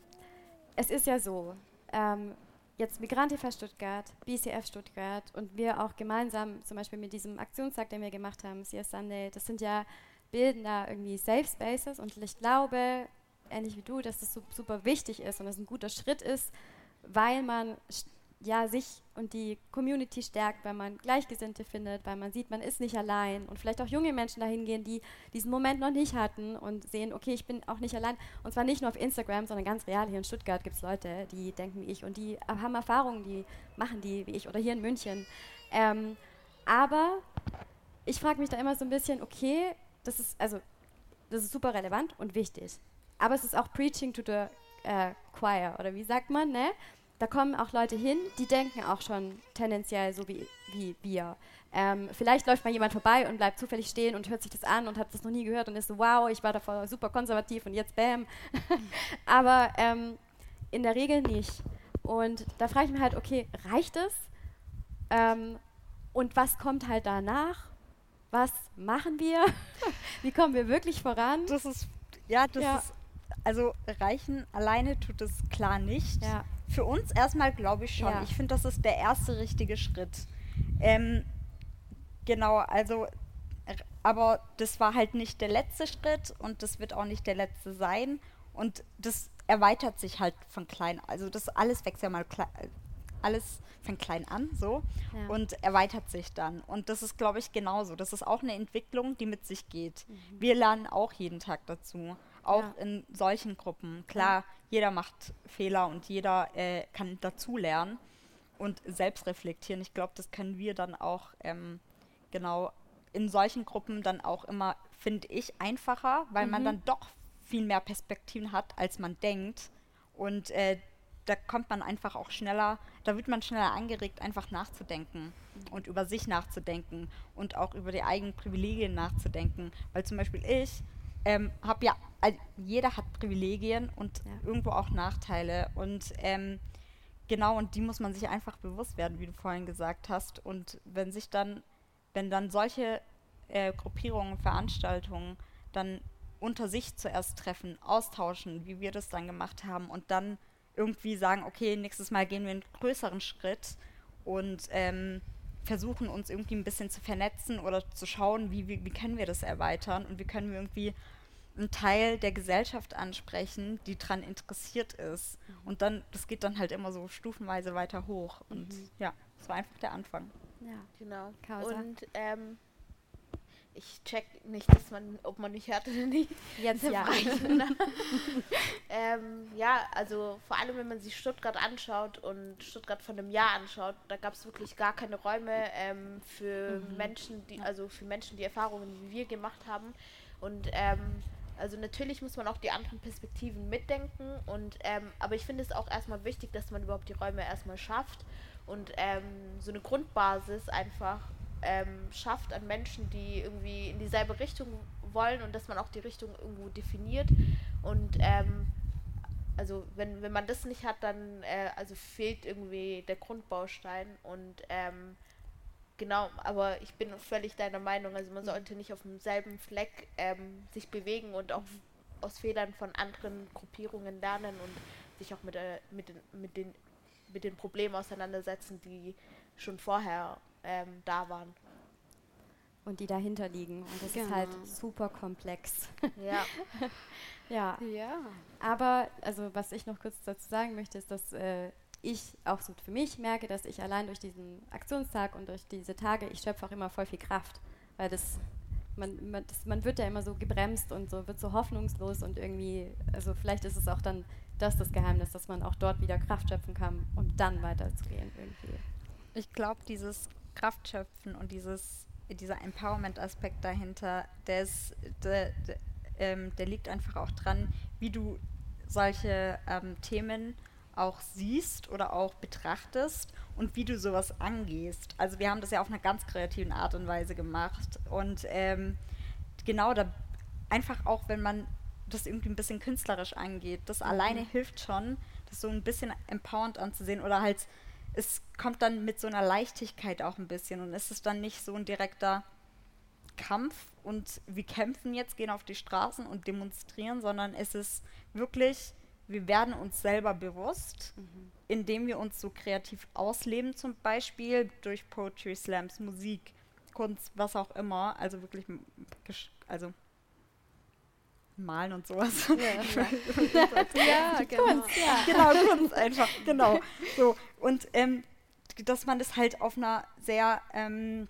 es ist ja so, ähm, jetzt Migrantifa Stuttgart, BCF Stuttgart und wir auch gemeinsam zum Beispiel mit diesem Aktionstag, den wir gemacht haben, CS Sunday, das sind ja bilden da irgendwie Safe Spaces und ich glaube, ähnlich wie du, dass das so super wichtig ist und dass ein guter Schritt ist, weil man ja, sich und die Community stärkt, weil man Gleichgesinnte findet, weil man sieht, man ist nicht allein und vielleicht auch junge Menschen dahin gehen, die diesen Moment noch nicht hatten und sehen, okay, ich bin auch nicht allein. Und zwar nicht nur auf Instagram, sondern ganz real. Hier in Stuttgart gibt es Leute, die denken wie ich und die haben Erfahrungen, die machen die wie ich oder hier in München. Ähm, aber ich frage mich da immer so ein bisschen, okay, das ist also das ist super relevant und wichtig aber es ist auch Preaching to the äh, Choir, oder wie sagt man, ne? Da kommen auch Leute hin, die denken auch schon tendenziell so wie, wie wir. Ähm, vielleicht läuft mal jemand vorbei und bleibt zufällig stehen und hört sich das an und hat das noch nie gehört und ist so, wow, ich war davor super konservativ und jetzt bam. aber ähm, in der Regel nicht. Und da frage ich mich halt, okay, reicht es? Ähm, und was kommt halt danach? Was machen wir? Wie kommen wir wirklich voran? Das ist, ja, das ja. ist also reichen alleine tut es klar nicht. Ja. Für uns erstmal glaube ich schon. Ja. Ich finde, das ist der erste richtige Schritt. Ähm, genau, also, aber das war halt nicht der letzte Schritt und das wird auch nicht der letzte sein. Und das erweitert sich halt von klein, also das alles wächst ja mal klein, alles fängt klein an, so, Ja. und erweitert sich dann. Und das ist, glaube ich, genauso. Das ist auch eine Entwicklung, die mit sich geht. Mhm. Wir lernen auch jeden Tag dazu. Auch Ja. in solchen Gruppen. Klar, jeder macht Fehler und jeder äh, kann dazu lernen und selbst reflektieren. Ich glaube, das können wir dann auch ähm, genau in solchen Gruppen dann auch immer, finde ich, einfacher, weil man dann doch viel mehr Perspektiven hat, als man denkt. Und äh, da kommt man einfach auch schneller, da wird man schneller angeregt, einfach nachzudenken und über sich nachzudenken und auch über die eigenen Privilegien nachzudenken. Weil zum Beispiel ich ähm, habe ja, also jeder hat Privilegien und Ja. irgendwo auch Nachteile. Und ähm, genau, und die muss man sich einfach bewusst werden, wie du vorhin gesagt hast. Und wenn sich dann, wenn dann solche äh, Gruppierungen, Veranstaltungen dann unter sich zuerst treffen, austauschen, wie wir das dann gemacht haben und dann irgendwie sagen, okay, nächstes Mal gehen wir einen größeren Schritt und ähm, versuchen uns irgendwie ein bisschen zu vernetzen oder zu schauen, wie, wie, wie können wir das erweitern und wie können wir irgendwie einen Teil der Gesellschaft ansprechen, die daran interessiert ist. Und dann, das geht dann halt immer so stufenweise weiter hoch. Und ja, das war einfach der Anfang. Ja. Genau. Causa. Und ähm, ich check nicht, dass man, ob man mich hört oder nicht. Jetzt ja. ähm, ja, also vor allem, wenn man sich Stuttgart anschaut und Stuttgart von einem Jahr anschaut, da gab es wirklich gar keine Räume ähm, für Menschen, die, also für Menschen, die Erfahrungen wie wir gemacht haben. Und ähm, also natürlich muss man auch die anderen Perspektiven mitdenken und ähm, aber ich finde es auch erstmal wichtig, dass man überhaupt die Räume erstmal schafft und ähm, so eine Grundbasis einfach ähm, schafft an Menschen, die irgendwie in dieselbe Richtung wollen und dass man auch die Richtung irgendwo definiert und ähm, also wenn, wenn man das nicht hat, dann äh, also fehlt irgendwie der Grundbaustein und ähm, genau, aber ich bin völlig deiner Meinung, also man sollte nicht auf demselben Fleck ähm, sich bewegen und auch aus Fehlern von anderen Gruppierungen lernen und sich auch mit, äh, mit, den, mit, den, mit den Problemen auseinandersetzen, die schon vorher ähm, da waren. Und die dahinter liegen. Und das ist Genau. halt super komplex. Ja. ja. Ja. Aber, also was ich noch kurz dazu sagen möchte, ist, dass äh, ich auch so für mich merke, dass ich allein durch diesen Aktionstag und durch diese Tage, ich schöpfe auch immer voll viel Kraft. Weil das, man, man, das, man wird ja immer so gebremst und so wird so hoffnungslos und irgendwie, also vielleicht ist es auch dann das das Geheimnis, dass man auch dort wieder Kraft schöpfen kann, um dann weiterzugehen irgendwie. Ich glaube, dieses Kraftschöpfen und dieses, dieser Empowerment-Aspekt dahinter, der, ist, der, der, ähm, der liegt einfach auch dran, wie du solche ähm, Themen auch siehst oder auch betrachtest und wie du sowas angehst. Also wir haben das ja auf einer ganz kreativen Art und Weise gemacht und ähm, genau da einfach auch, wenn man das irgendwie ein bisschen künstlerisch angeht, das alleine hilft schon, das so ein bisschen empowernd anzusehen oder halt es kommt dann mit so einer Leichtigkeit auch ein bisschen und es ist dann nicht so ein direkter Kampf und wir kämpfen jetzt, gehen auf die Straßen und demonstrieren, sondern es ist wirklich, wir werden uns selber bewusst, indem wir uns so kreativ ausleben, zum Beispiel durch Poetry Slams, Musik, Kunst, was auch immer, also wirklich, also malen und sowas. Ja, genau. genau, Kunst einfach, genau. So, und ähm, dass man das halt auf einer sehr, ähm,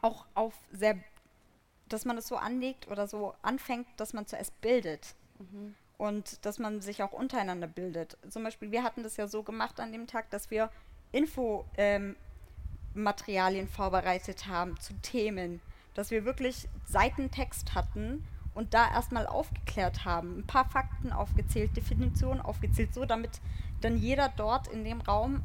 auch auf sehr, dass man das so anlegt oder so anfängt, dass man zuerst bildet. Und dass man sich auch untereinander bildet. Zum Beispiel, wir hatten das ja so gemacht an dem Tag, dass wir Info, ähm, vorbereitet haben zu Themen, dass wir wirklich Seitentext hatten und da erstmal aufgeklärt haben, ein paar Fakten aufgezählt, Definitionen aufgezählt, so damit dann jeder dort in dem Raum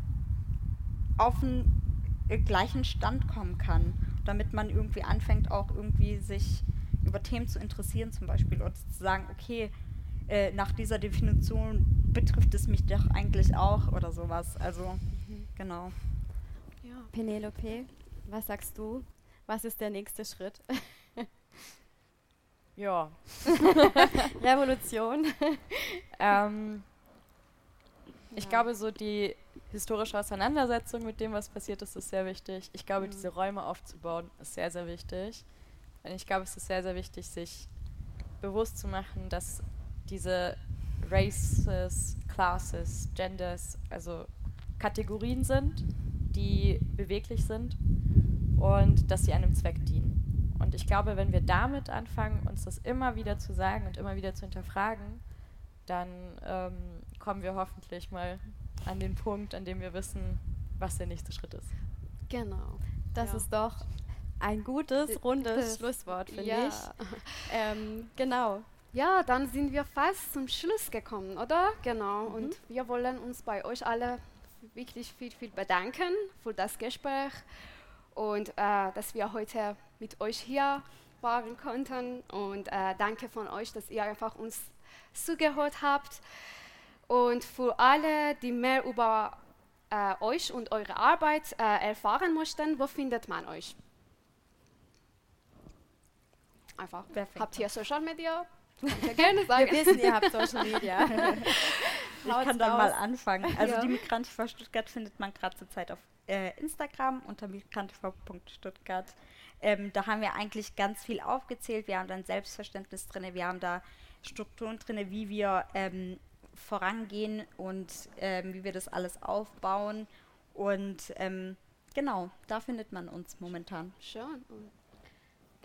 auf einen äh, gleichen Stand kommen kann, damit man irgendwie anfängt, auch irgendwie sich über Themen zu interessieren zum Beispiel oder zu sagen, okay, äh, nach dieser Definition betrifft es mich doch eigentlich auch oder sowas. Also, genau. Penelope, was sagst du? Was ist der nächste Schritt? Ja. Revolution. Ähm, ich glaube, so die historische Auseinandersetzung mit dem, was passiert ist, ist sehr wichtig. Ich glaube, diese Räume aufzubauen, ist sehr, sehr wichtig. Und ich glaube, es ist sehr, sehr wichtig, sich bewusst zu machen, dass diese Races, Classes, Genders, also Kategorien sind, die beweglich sind und dass sie einem Zweck dienen. Und ich glaube, wenn wir damit anfangen, uns das immer wieder zu sagen und immer wieder zu hinterfragen, dann ähm, kommen wir hoffentlich mal an den Punkt, an dem wir wissen, was der nächste Schritt ist. Genau. Das Ja. ist doch ein gutes, rundes Das- Schlusswort, finde ja. ich. Ähm, genau. Ja, dann sind wir fast zum Schluss gekommen, oder? Genau. Und wir wollen uns bei euch alle wirklich viel, viel bedanken für das Gespräch und äh, dass wir heute mit euch hier waren konnten. Und äh, danke von euch, dass ihr einfach uns zugehört habt. Und für alle, die mehr über äh, euch und eure Arbeit äh, erfahren möchten, wo findet man euch? Einfach. Wer fängt Habt ihr Social Media? Ihr gerne sagen. Wir wissen, ihr habt Social Media. Ich Haut's kann dann mal anfangen. Also Ja. die Migrantiv Stuttgart findet man gerade zurzeit auf äh, Instagram unter migrantiv.stuttgart. Ähm, da haben wir eigentlich ganz viel aufgezählt. Wir haben dann Selbstverständnis drin, wir haben da Strukturen drin, wie wir ähm, vorangehen und ähm, wie wir das alles aufbauen. Und ähm, genau, da findet man uns momentan. Schön.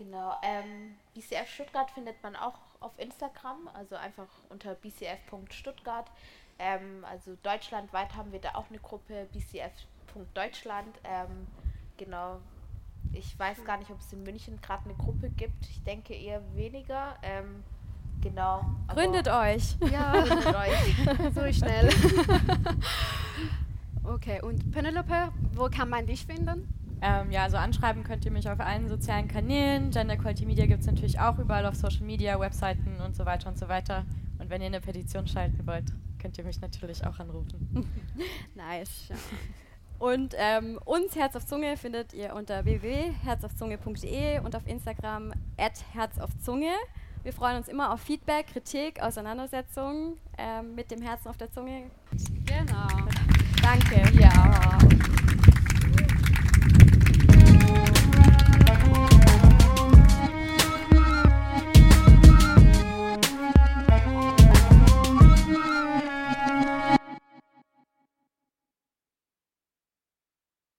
Genau, ähm, BCF Stuttgart findet man auch auf Instagram, also einfach unter bcf.stuttgart. Ähm, also deutschlandweit haben wir da auch eine Gruppe, bcf.deutschland. Ähm, genau, ich weiß gar nicht, ob es in München gerade eine Gruppe gibt. Ich denke eher weniger. Ähm, genau. Gründet euch. Ja, gründet euch. so schnell. okay, und Penelope, wo kann man dich finden? Ähm, ja, also anschreiben könnt ihr mich auf allen sozialen Kanälen. Gender Quality Media gibt es natürlich auch überall auf Social Media, Webseiten und so weiter und so weiter. Und wenn ihr eine Petition schalten wollt, könnt ihr mich natürlich auch anrufen. Nice. Und ähm, uns Herz auf Zunge findet ihr unter www.herzaufzunge.de und auf Instagram at Herz auf Zunge. Wir freuen uns immer auf Feedback, Kritik, Auseinandersetzung ähm, mit dem Herzen auf der Zunge. Genau. Danke.